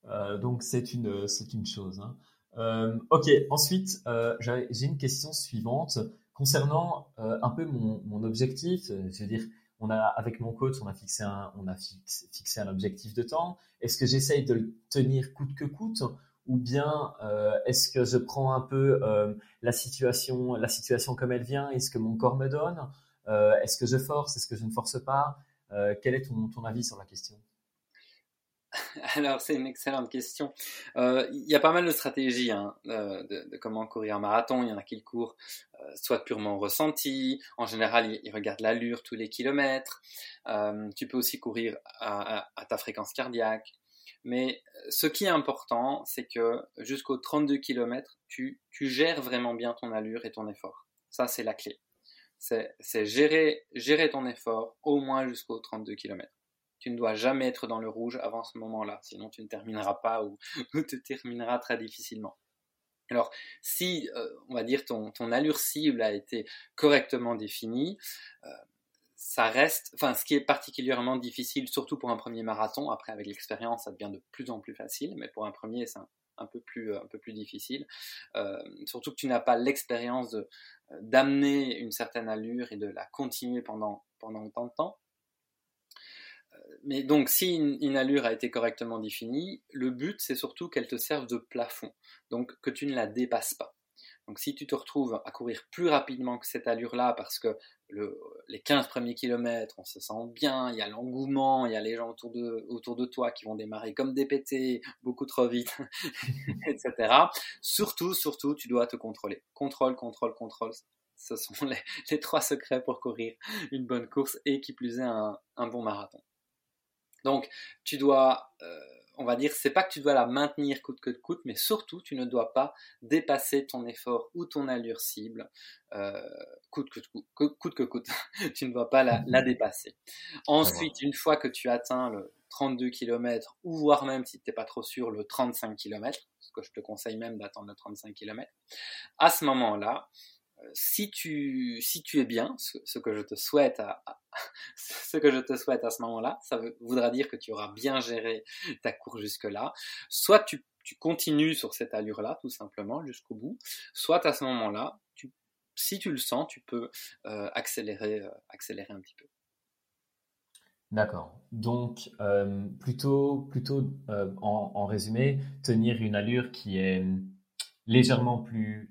[SPEAKER 3] Euh, donc c'est une, c'est une chose. Hein. Euh, ok, ensuite, euh, j'ai une question suivante concernant un peu mon, objectif. Je veux dire, on a, avec mon coach, on a fixé un, on a fixé un objectif de temps. Est-ce que j'essaye de le tenir coûte que coûte ou bien est-ce que je prends un peu la situation, la situation comme elle vient, est-ce que mon corps me donne, est-ce que je force, est-ce que je ne force pas, euh, quel est ton, avis sur la question?
[SPEAKER 2] Alors, c'est une excellente question. Euh, il y a pas mal de stratégies hein, euh, de, comment courir un marathon. Il y en a qui le courent soit purement ressenti. En général, ils, regardent l'allure tous les kilomètres. tu peux aussi courir à, ta fréquence cardiaque. Mais ce qui est important, c'est que jusqu'aux 32 km, tu, tu gères vraiment bien ton allure et ton effort. Ça, c'est la clé c'est gérer, ton effort au moins jusqu'aux 32 km. Tu ne dois jamais être dans le rouge avant ce moment-là, sinon tu ne termineras pas ou, tu termineras très difficilement. Alors, si, euh, on va dire, ton, ton, allure cible a été correctement définie, euh, ça reste, enfin, ce qui est particulièrement difficile, surtout pour un premier marathon, après avec l'expérience, ça devient de plus en plus facile, mais pour un premier, c'est un, un peu plus, difficile. Euh, surtout que tu n'as pas l'expérience de, d'amener une certaine allure et de la continuer pendant, pendant autant de temps. Euh, mais donc, si une, allure a été correctement définie, le but, c'est surtout qu'elle te serve de plafond, donc que tu ne la dépasses pas. Donc, si tu te retrouves à courir plus rapidement que cette allure-là, parce que les 15 premiers kilomètres, on se sent bien, il y a l'engouement, il y a les gens autour de, toi qui vont démarrer comme des pétés, beaucoup trop vite, etc. Surtout, surtout, tu dois te contrôler. Contrôle, contrôle, contrôle. Ce sont les, trois secrets pour courir une bonne course et qui plus est un, bon marathon. Donc, tu dois... Euh, on va dire, c'est pas que tu dois la maintenir coûte que coûte, mais surtout, tu ne dois pas dépasser ton effort ou ton allure cible euh, coûte, que, coûte, que coûte. tu ne dois pas la, dépasser. Ensuite, une fois que tu atteins le 32 km, ou voire même, si tu n'es pas trop sûr, le 35 km, ce que je te conseille même d'attendre le 35 km, à ce moment-là, si tu, si tu es bien, ce, que je te souhaite à, ce que je te souhaite à ce moment-là, ça voudra dire que tu auras bien géré ta course jusque-là. Soit tu, tu, continues sur cette allure-là, tout simplement, jusqu'au bout. Soit à ce moment-là, si tu le sens, tu peux euh, accélérer, euh, accélérer un petit peu.
[SPEAKER 3] D'accord. Donc, euh, plutôt, plutôt en, en, résumé, tenir une allure qui est légèrement plus,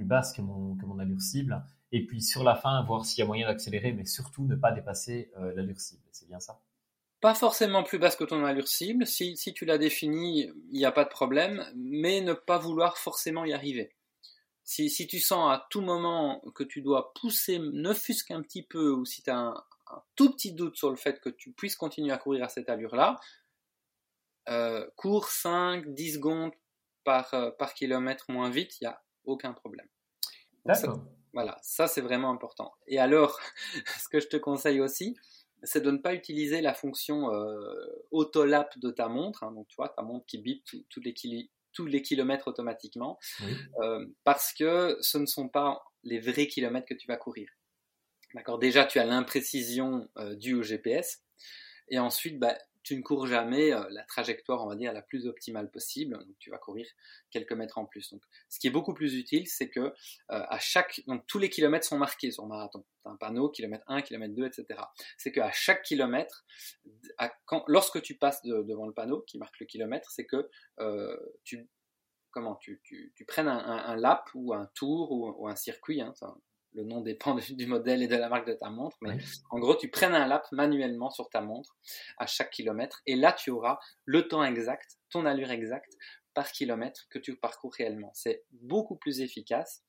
[SPEAKER 3] basse que mon, allure cible. Et puis sur la fin, voir s'il y a moyen d'accélérer, mais surtout ne pas dépasser euh, l'allure cible. C'est bien ça
[SPEAKER 2] Pas forcément plus basse que ton allure cible. Si, si tu l'as définie, il n'y a pas de problème, mais ne pas vouloir forcément y arriver. Si, si, tu sens à tout moment que tu dois pousser, ne fût-ce qu'un petit peu, ou si tu as un, tout petit doute sur le fait que tu puisses continuer à courir à cette allure-là, euh, cours 5, 10 secondes, par, euh, par kilomètre moins vite, il n'y a aucun problème. voilà, ça c'est vraiment important. Et alors, ce que je te conseille aussi, c'est de ne pas utiliser la fonction euh, autolap de ta montre. Hein. donc, tu vois, ta montre qui bip tous les, kilomètres automatiquement. Euh, parce que ce ne sont pas les vrais kilomètres que tu vas courir. D'accord? Déjà, tu as l'imprécision due au GPS. Et ensuite, bah, tu ne cours jamais euh, la trajectoire, on va dire, la plus optimale possible. Donc, tu vas courir quelques mètres en plus. Donc, ce qui est beaucoup plus utile, c'est que euh, à chaque, donc tous les kilomètres sont marqués sur marathon. Tu as un panneau, kilomètre 1, kilomètre 2, etc. C'est qu'à chaque kilomètre, lorsque tu passes devant le panneau qui marque le kilomètre, c'est que euh, tu, comment, tu, tu, prennes un, lap ou un tour ou, un circuit, hein, le nom dépend du modèle et de la marque de ta montre, mais en gros, tu prennes un lap manuellement sur ta montre à chaque kilomètre, et là, tu auras le temps exact, ton allure exacte par kilomètre que tu parcours réellement. C'est beaucoup plus efficace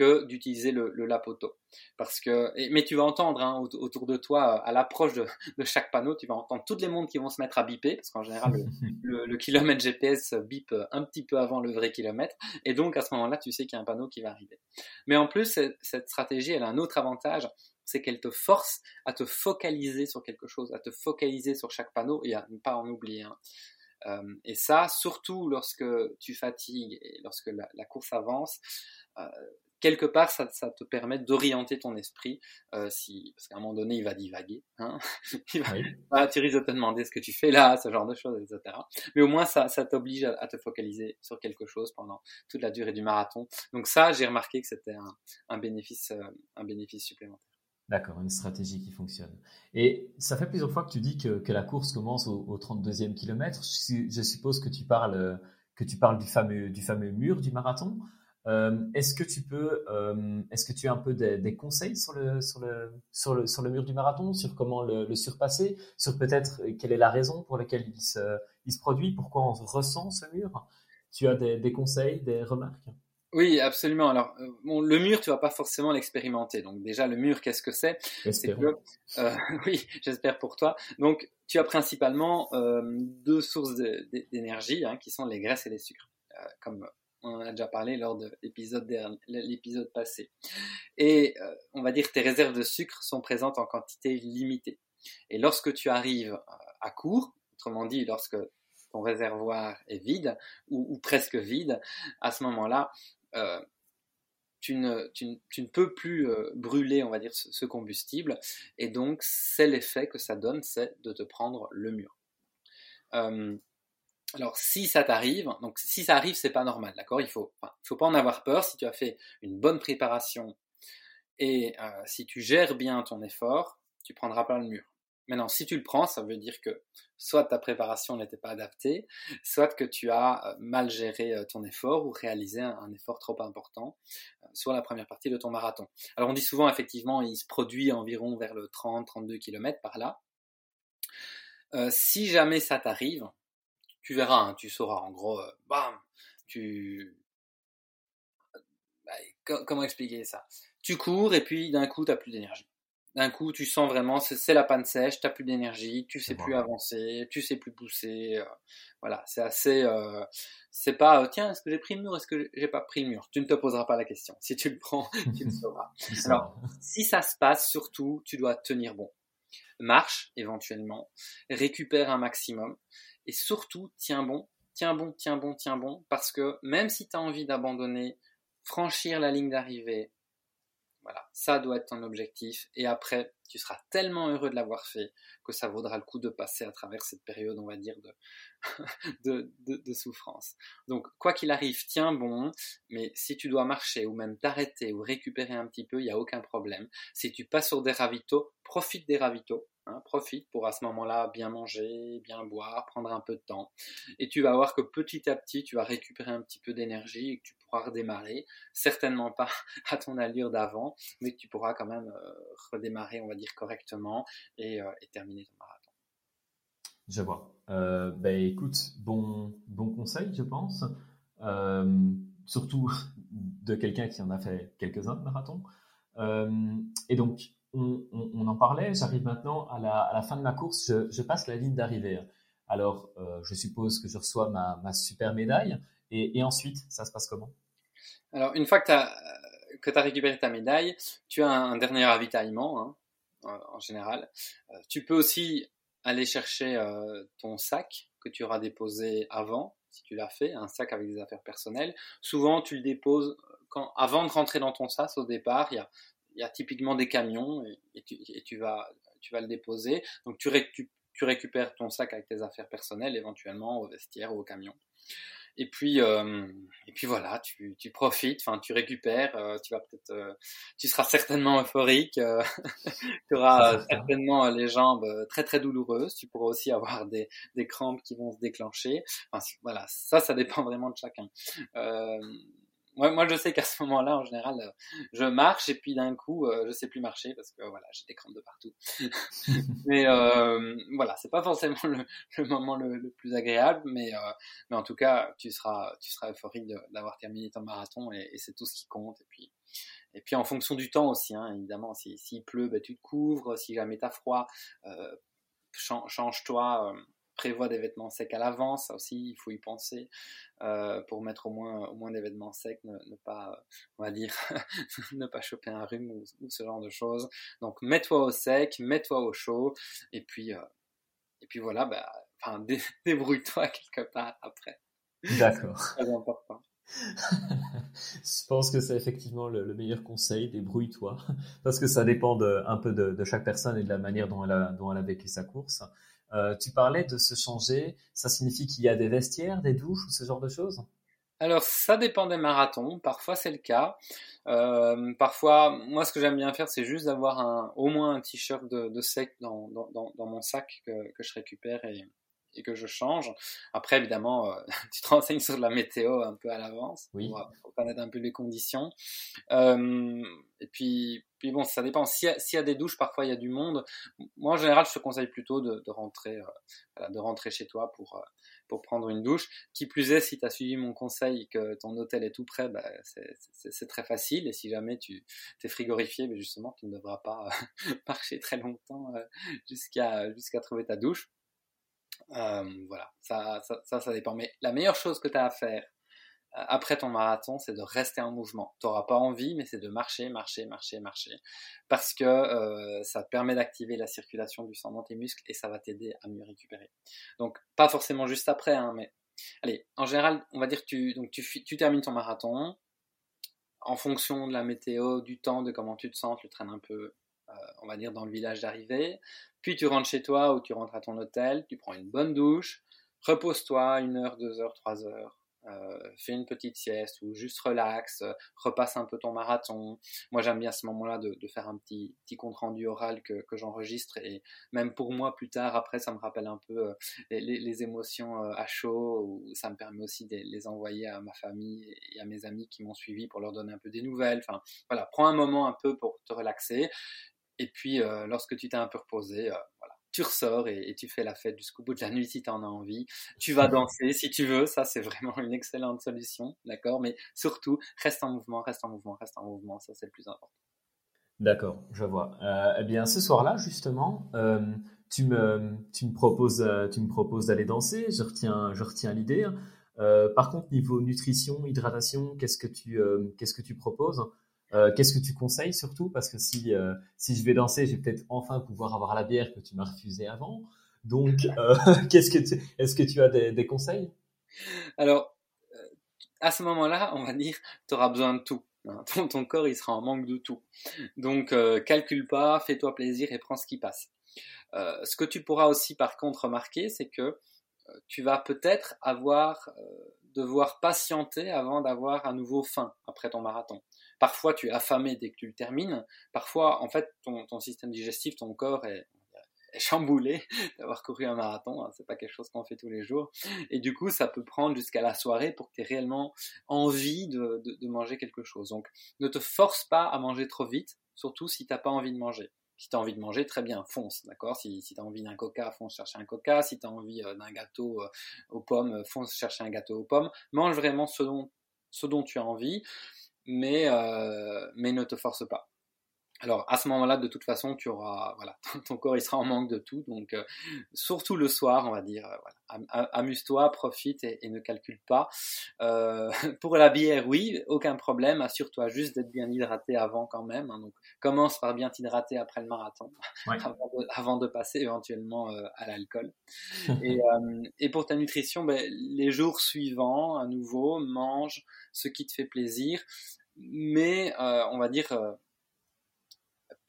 [SPEAKER 2] que d'utiliser le, le lapoto. Parce que, mais tu vas entendre hein, autour de toi, euh, à l'approche de, chaque panneau, tu vas entendre toutes les montres qui vont se mettre à biper, parce qu'en général, le, kilomètre GPS bip un petit peu avant le vrai kilomètre, et donc à ce moment-là, tu sais qu'il y a un panneau qui va arriver. Mais en plus, cette, stratégie, elle a un autre avantage, c'est qu'elle te force à te focaliser sur quelque chose, à te focaliser sur chaque panneau et à ne pas en oublier un. Euh, et ça, surtout lorsque tu fatigues et lorsque la, course avance, euh, quelque part, ça, te permet d'orienter ton esprit, euh, si, parce qu'à un moment donné, il va divaguer. Hein il va, tu risques de te demander ce que tu fais là, ce genre de choses, etc. Mais au moins, ça, ça t'oblige à, te focaliser sur quelque chose pendant toute la durée du marathon. Donc ça, j'ai remarqué que c'était un, un, bénéfice, euh, un bénéfice supplémentaire.
[SPEAKER 3] D'accord, une stratégie qui fonctionne. Et ça fait plusieurs fois que tu dis que, que la course commence au, au 32e kilomètre. Je, je, suppose que tu parles, que tu parles du fameux, du fameux mur du marathon. Euh, est-ce que tu peux, euh, est-ce que tu as un peu des, conseils sur le, sur, le, sur, le, sur le mur du marathon, sur comment le, surpasser, sur peut-être quelle est la raison pour laquelle il se, il se produit, pourquoi on ressent ce mur? Tu as des, conseils, des remarques?
[SPEAKER 2] Oui, absolument. Alors, euh, bon, le mur, tu vas pas forcément l'expérimenter. Donc, déjà, le mur, qu'est-ce que c'est? C'est que, oui, j'espère pour toi. Donc, tu as principalement deux sources d'énergie, hein, qui sont les graisses et les sucres, comme on en a déjà parlé lors de l'épisode passé. Et euh, on va dire tes réserves de sucre sont présentes en quantité limitée. Et lorsque tu arrives euh, à court, autrement dit lorsque ton réservoir est vide ou, presque vide, à ce moment-là, euh, tu, ne, peux plus brûler, on va dire, ce, ce combustible. Et donc, c'est l'effet que ça donne, c'est de te prendre le mur. Alors, si ça t'arrive, donc si ça arrive, c'est pas normal, d'accord? Il faut, faut pas en avoir peur. Si tu as fait une bonne préparation et euh, si tu gères bien ton effort, tu prendras pas le mur. Maintenant, si tu le prends, ça veut dire que soit ta préparation n'était pas adaptée, soit que tu as euh, mal géré euh, ton effort ou réalisé un, effort trop important sur la première partie de ton marathon. Alors, on dit souvent, effectivement, il se produit environ vers le 30-32 km par là. si jamais ça t'arrive, tu verras, hein, tu sauras. En gros, euh, bam, tu. Bah, comment expliquer ça? Tu cours et puis d'un coup, tu n'as plus d'énergie. D'un coup, tu sens vraiment, c'est la panne sèche, tu n'as plus d'énergie, tu sais plus avancer, tu sais plus pousser. Euh, voilà, c'est assez. Euh, c'est pas, tiens, est-ce que j'ai pris le mur, est-ce que j'ai pas pris le mur? Tu ne te poseras pas la question. Si tu le prends, tu le sauras. Alors, si ça se passe, surtout, tu dois tenir bon. Marche éventuellement, récupère un maximum et surtout tiens bon, tiens bon, tiens bon, tiens bon, parce que même si tu as envie d'abandonner, franchir la ligne d'arrivée, voilà, ça doit être ton objectif. Et après, tu seras tellement heureux de l'avoir fait que ça vaudra le coup de passer à travers cette période, on va dire, de, de, souffrance. Donc, quoi qu'il arrive, tiens bon, mais si tu dois marcher ou même t'arrêter ou récupérer un petit peu, il n'y a aucun problème. Si tu passes sur des ravitaux, profite des ravitaux. Hein, profite pour à ce moment-là bien manger, bien boire, prendre un peu de temps. Et tu vas voir que petit à petit, tu vas récupérer un petit peu d'énergie et que tu pourras redémarrer. Certainement pas à ton allure d'avant, mais que tu pourras quand même euh, redémarrer, on va dire, correctement et, euh, terminer ton marathon.
[SPEAKER 3] Je vois. Ben, écoute, bon, bon conseil, je pense. surtout de quelqu'un qui en a fait quelques-uns de marathons. et donc, on, en parlait, j'arrive maintenant à la, fin de ma course, je, passe la ligne d'arrivée. Alors, euh, je suppose que je reçois ma, super médaille. Et, ensuite, ça se passe comment?
[SPEAKER 2] Alors, une fois que tu as, récupéré ta médaille, tu as un, dernier ravitaillement, hein, en, général. Euh, tu peux aussi aller chercher euh, ton sac que tu auras déposé avant, si tu l'as fait, un sac avec des affaires personnelles. Souvent, tu le déposes avant de rentrer dans ton sas au départ. Il y a y a typiquement des camions et, tu, vas, tu vas le déposer. Donc tu, tu, récupères ton sac avec tes affaires personnelles, éventuellement au vestiaire ou au camion. Et puis, euh, et puis voilà, tu, tu profites, enfin, tu récupères, euh, tu vas peut-être, euh, tu seras certainement euphorique, tu auras certainement les jambes très très douloureuses, tu pourras aussi avoir des, des crampes qui vont se déclencher. Enfin, voilà, ça, ça dépend vraiment de chacun moi, moi, je sais qu'à ce moment-là, en général, euh, je marche et puis d'un coup, euh, je sais plus marcher parce que voilà, j'ai des crampes de partout. mais euh, voilà, c'est pas forcément le, moment le, plus agréable, mais, euh, mais en tout cas, tu seras, tu seras euphorique d'avoir terminé ton marathon et, c'est tout ce qui compte. Et puis, et puis en fonction du temps aussi, hein, évidemment, s'il si, pleut, ben, tu te couvres. Si jamais t'as froid, euh, change-toi prévoit des vêtements secs à l'avance, ça aussi il faut y penser euh, pour mettre au moins au moins des vêtements secs, ne, ne pas on va dire ne pas choper un rhume ou, ou, ce genre de choses. Donc mets-toi au sec, mets-toi au chaud et puis euh, et puis voilà, bah, enfin dé, débrouille-toi quelque part après.
[SPEAKER 3] D'accord.
[SPEAKER 2] Très important.
[SPEAKER 3] je pense que c'est effectivement le, le, meilleur conseil, débrouille-toi, parce que ça dépend de, un peu de, de, chaque personne et de la manière dont elle a, dont elle a vécu sa course. Euh, tu parlais de se changer. Ça signifie qu'il y a des vestiaires, des douches ou ce genre de choses?
[SPEAKER 2] Alors ça dépend des marathons, parfois c'est le cas. Euh, parfois, moi ce que j'aime bien faire, c'est juste d'avoir au moins un t-shirt de, sec dans, mon sac que, que je récupère et, et, que je change. Après évidemment, euh, tu te renseignes sur la météo un peu à l'avance
[SPEAKER 3] oui.
[SPEAKER 2] pour, pour, connaître un peu les conditions. Euh, et puis, puis bon, ça dépend. S'il y, a, s'il y a des douches, parfois il y a du monde. Moi, en général, je te conseille plutôt de, de rentrer, euh, de rentrer chez toi pour, euh, pour prendre une douche. Qui plus est, si tu as suivi mon conseil que ton hôtel est tout près, bah, c'est, très facile. Et si jamais tu es frigorifié, mais justement, tu ne devras pas marcher très longtemps jusqu'à, jusqu'à trouver ta douche. Euh, voilà, ça, ça, dépend. Mais la meilleure chose que tu as à faire, après ton marathon, c'est de rester en mouvement. Tu n'auras pas envie, mais c'est de marcher, marcher, marcher, marcher. Parce que euh, ça te permet d'activer la circulation du sang dans tes muscles et ça va t'aider à mieux récupérer. Donc, pas forcément juste après, hein, mais allez, en général, on va dire que tu, donc tu, termines ton marathon. En fonction de la météo, du temps, de comment tu te sens, tu le traînes un peu, euh, on va dire, dans le village d'arrivée. Puis tu rentres chez toi ou tu rentres à ton hôtel, tu prends une bonne douche, repose-toi une heure, deux heures, trois heures euh, fais une petite sieste ou juste relax, euh, repasse un peu ton marathon. Moi, j'aime bien à ce moment-là de, faire un petit, petit compte rendu oral que, que j'enregistre et même pour moi plus tard, après, ça me rappelle un peu euh, les, émotions euh, à chaud ou ça me permet aussi de les envoyer à ma famille et à mes amis qui m'ont suivi pour leur donner un peu des nouvelles. Enfin, voilà, prends un moment un peu pour te relaxer. Et puis, euh, lorsque tu t'es un peu reposé, voilà, tu ressors et, tu fais la fête jusqu'au bout de la nuit si tu en as envie. Tu vas danser si tu veux, ça c'est vraiment une excellente solution, d'accord? Mais surtout, reste en mouvement, reste en mouvement, reste en mouvement, ça c'est le plus important.
[SPEAKER 3] D'accord, je vois. Euh, eh bien, ce soir-là, justement, euh, tu, me, tu me proposes, tu me proposes d'aller danser, je retiens, je retiens l'idée. Euh, par contre, niveau nutrition, hydratation, qu'est-ce que tu, euh, qu'est-ce que tu proposes? Euh, Qu'est-ce que tu conseilles surtout? Parce que si, euh, si je vais danser, je vais peut-être enfin pouvoir avoir la bière que tu m'as refusée avant. Donc, euh, qu'est-ce que tu, est-ce que tu as des, des conseils?
[SPEAKER 2] Alors, euh, à ce moment-là, on va dire, tu auras besoin de tout. Hein. Ton, ton, corps, il sera en manque de tout. Donc, euh, calcule pas, fais-toi plaisir et prends ce qui passe. Ce que tu pourras aussi, par contre, remarquer, c'est que tu vas peut-être avoir devoir patienter avant d'avoir à nouveau faim après ton marathon. Parfois, tu es affamé dès que tu le termines. Parfois, en fait, ton, système digestif, ton corps est, chamboulé d'avoir couru un marathon. Hein, c'est pas quelque chose qu'on fait tous les jours. Et du coup, ça peut prendre jusqu'à la soirée pour que tu aies réellement envie de, manger quelque chose. Donc, ne te force pas à manger trop vite, surtout si t'as pas envie de manger. Si tu as envie de manger, très bien, fonce, d'accord? Si, si tu as envie d'un coca, fonce chercher un coca. Si tu as envie euh, d'un gâteau euh, aux pommes, fonce chercher un gâteau aux pommes. Mange vraiment ce dont tu as envie, mais, euh, mais ne te force pas. Alors à ce moment-là, de toute façon, tu auras, voilà, ton corps il sera en manque de tout, donc euh, surtout le soir, on va dire, euh, voilà, amuse-toi, profite et, et, ne calcule pas. Euh, pour la bière, oui, aucun problème. Assure-toi juste d'être bien hydraté avant quand même. Hein, donc commence par bien t'hydrater après le marathon,
[SPEAKER 3] ouais.
[SPEAKER 2] avant, de, avant, de, passer éventuellement euh, à l'alcool. et, euh, et, pour ta nutrition, ben, les jours suivants, à nouveau, mange ce qui te fait plaisir, mais on va dire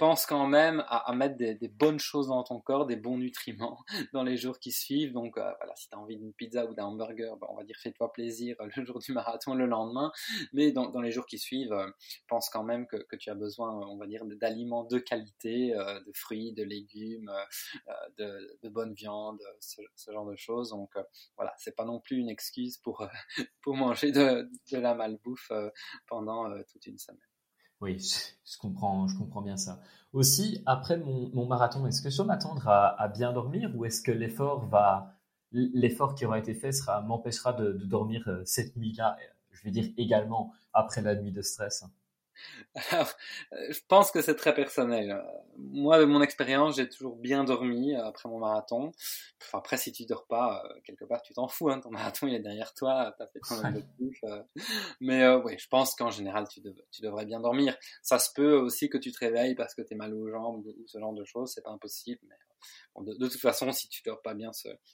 [SPEAKER 2] pense quand même à, mettre des, bonnes choses dans ton corps, des bons nutriments dans les jours qui suivent. Donc euh, voilà, si tu as envie d'une pizza ou d'un hamburger, ben, on va dire fais-toi plaisir le jour du marathon, le lendemain. Mais dans, les jours qui suivent, euh, pense quand même que, tu as besoin, on va dire, d'aliments de qualité, euh, de fruits, de légumes, de, de bonne viande, ce, genre de choses. Donc voilà, c'est pas non plus une excuse pour, pour manger de, de la malbouffe pendant toute une semaine.
[SPEAKER 3] Oui, je, comprends, je comprends bien ça. Aussi, après mon, marathon, est-ce que je dois m'attendre à, bien dormir ou est-ce que l'effort va, l'effort qui aura été fait m'empêchera de, de, dormir euh, cette nuit-là, je vais dire également après la nuit de stress?
[SPEAKER 2] Alors, euh, je pense que c'est très personnel. Moi, de mon expérience, j'ai toujours bien dormi euh, après mon marathon. Enfin, après, si tu dors pas, euh, quelque part, tu t'en fous. Hein, ton marathon, il est derrière toi. T'as fait ton objectif. Mais oui, je pense qu'en général, tu, tu, devrais bien dormir. Ça se peut aussi que tu te réveilles parce que tu es mal aux jambes ou ce genre de choses. C'est pas impossible. Mais de, toute façon, si tu dors pas bien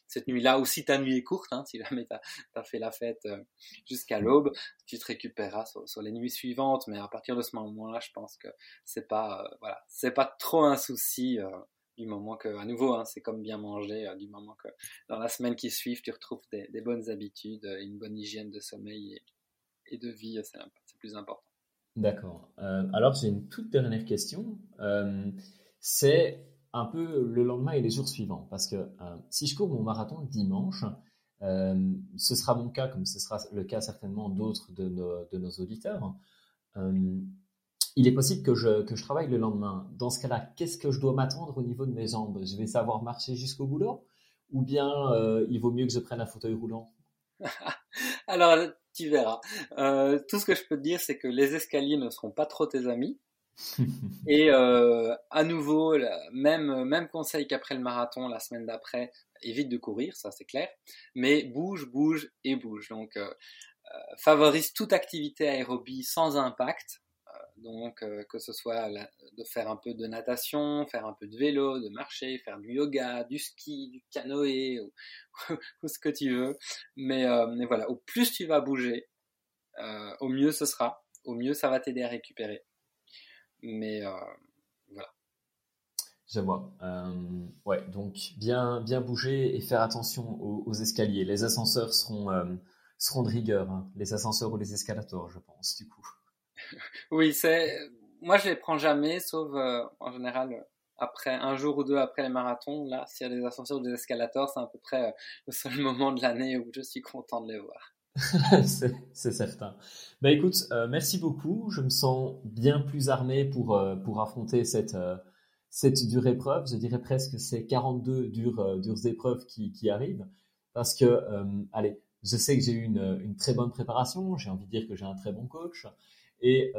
[SPEAKER 2] cette nuit-là, ou si ta nuit est courte, hein, si jamais tu as, fait la fête euh, jusqu'à l'aube, tu te récupéreras sur, les nuits suivantes. Mais à partir de ce moment-là, je pense que c'est pas, euh, voilà, c'est pas trop un souci. Euh, du moment que, à nouveau, hein, c'est comme bien manger, du moment que dans la semaine qui suit, tu retrouves des, bonnes habitudes, une bonne hygiène de sommeil et, de vie, c'est plus important.
[SPEAKER 3] D'accord. alors, j'ai une toute dernière question. c'est un peu le lendemain et les jours suivants. Parce que euh, si je cours mon marathon dimanche, euh, ce sera mon cas, comme ce sera le cas certainement d'autres de nos, auditeurs. Euh, il est possible que je, que je travaille le lendemain. Dans ce cas-là, qu'est-ce que je dois m'attendre au niveau de mes jambes? Je vais savoir marcher jusqu'au boulot? Ou bien il vaut mieux que je prenne un fauteuil roulant?
[SPEAKER 2] Alors, tu verras. tout ce que je peux te dire, c'est que les escaliers ne seront pas trop tes amis. et euh, à nouveau, même, même conseil qu'après le marathon, la semaine d'après, évite de courir, ça c'est clair, mais bouge, bouge et bouge. Donc, euh, euh, favorise toute activité aérobie sans impact. donc, que ce soit de faire un peu de natation, faire un peu de vélo, de marcher, faire du yoga, du ski, du canoë, ou, ce que tu veux. Mais, mais, voilà, au plus tu vas bouger, au mieux ce sera, au mieux ça va t'aider à récupérer. Mais euh, voilà.
[SPEAKER 3] Je vois. Euh, ouais, donc bien, bien bouger et faire attention aux, escaliers. Les ascenseurs seront, euh, seront de rigueur, hein. les ascenseurs ou les escalators, je pense, du coup.
[SPEAKER 2] oui, c'est. Moi, je les prends jamais, sauf en général après un jour ou deux après les marathons. Là, s'il y a des ascenseurs ou des escalators, c'est à peu près le seul moment de l'année où je suis content de les voir.
[SPEAKER 3] c'est certain. Bah écoute, euh, merci beaucoup. Je me sens bien plus armé pour, euh, pour affronter cette, euh, cette dure épreuve. Je dirais presque ces 42 dures, dures épreuves qui, qui arrivent. Parce que, allez, je sais que j'ai eu une, une, très bonne préparation. J'ai envie de dire que j'ai un très bon coach. Et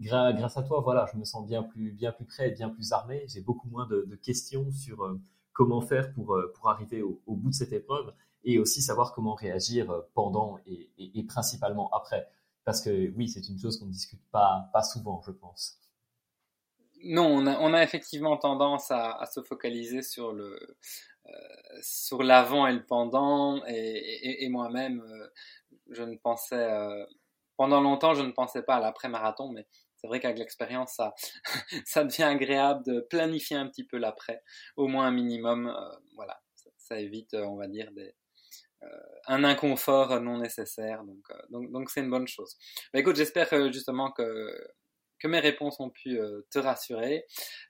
[SPEAKER 3] grâce à toi, voilà, je me sens bien plus, bien plus prêt bien plus armé. J'ai beaucoup moins de, questions sur comment faire pour, pour arriver au bout de cette épreuve et aussi savoir comment réagir euh, pendant et, principalement après. Parce que oui, c'est une chose qu'on ne discute pas, pas souvent, je pense.
[SPEAKER 2] Non, on a, effectivement tendance à, se focaliser sur le euh, sur l'avant et le pendant. Et, moi-même, euh, je ne pensais pendant longtemps, je ne pensais pas à l'après-marathon, mais c'est vrai qu'avec l'expérience, ça, ça devient agréable de planifier un petit peu l'après, au moins un minimum. voilà, ça, évite, on va dire, des, un inconfort non nécessaire. Donc, euh, donc, donc c'est une bonne chose. Bah, écoute, j'espère euh, justement que, mes réponses ont pu te rassurer.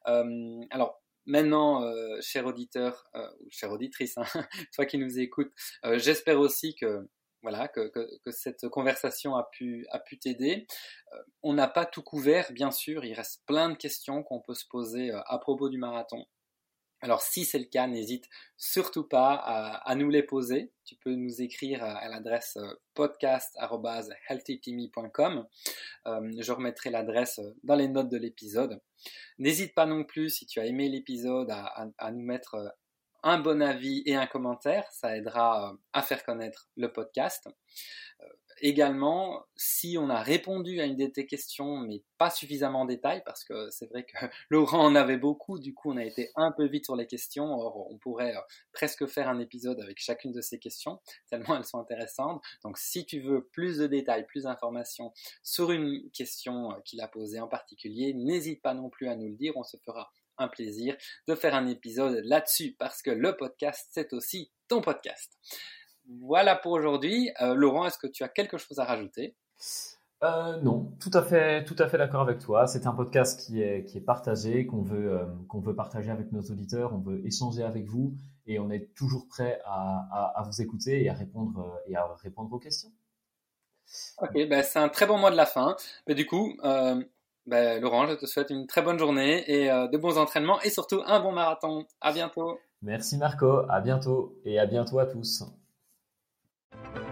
[SPEAKER 2] alors, Maintenant, cher auditeur ou chère auditrice, hein, toi qui nous écoutes, j'espère aussi que voilà cette conversation a pu t'aider. on n'a pas tout couvert, bien sûr. Il reste plein de questions qu'on peut se poser à propos du marathon. Alors si c'est le cas, n'hésite surtout pas à, nous les poser. Tu peux nous écrire à, l'adresse euh, podcast.healthytimmy.com. Euh, je remettrai l'adresse euh, dans les notes de l'épisode. N'hésite pas non plus, si tu as aimé l'épisode, à, nous mettre un bon avis et un commentaire. Ça aidera à faire connaître le podcast. Également, si on a répondu à une de tes questions, mais pas suffisamment en détail, parce que c'est vrai que Laurent en avait beaucoup, du coup on a été un peu vite sur les questions, or on pourrait euh, presque faire un épisode avec chacune de ces questions, tellement elles sont intéressantes. Donc si tu veux plus de détails, plus d'informations sur une question euh, qu'il a posée en particulier, n'hésite pas non plus à nous le dire, on se fera un plaisir de faire un épisode là-dessus, parce que le podcast, c'est aussi ton podcast. Voilà pour aujourd'hui. Euh, Laurent, est-ce que tu as quelque chose à rajouter?
[SPEAKER 3] Euh, non, tout à fait, tout à fait d'accord avec toi. C'est un podcast qui est, qui est partagé, qu'on veut, euh, qu'on veut partager avec nos auditeurs. On veut échanger avec vous et on est toujours prêt à, à, vous écouter et à répondre et à répondre aux questions.
[SPEAKER 2] Ok, ben c'est un très bon mois de la fin. Mais du coup, ben, Laurent, je te souhaite une très bonne journée et de bons entraînements et surtout un bon marathon. À bientôt.
[SPEAKER 3] Merci Marco, à bientôt et à bientôt à tous.
[SPEAKER 1] Thank you.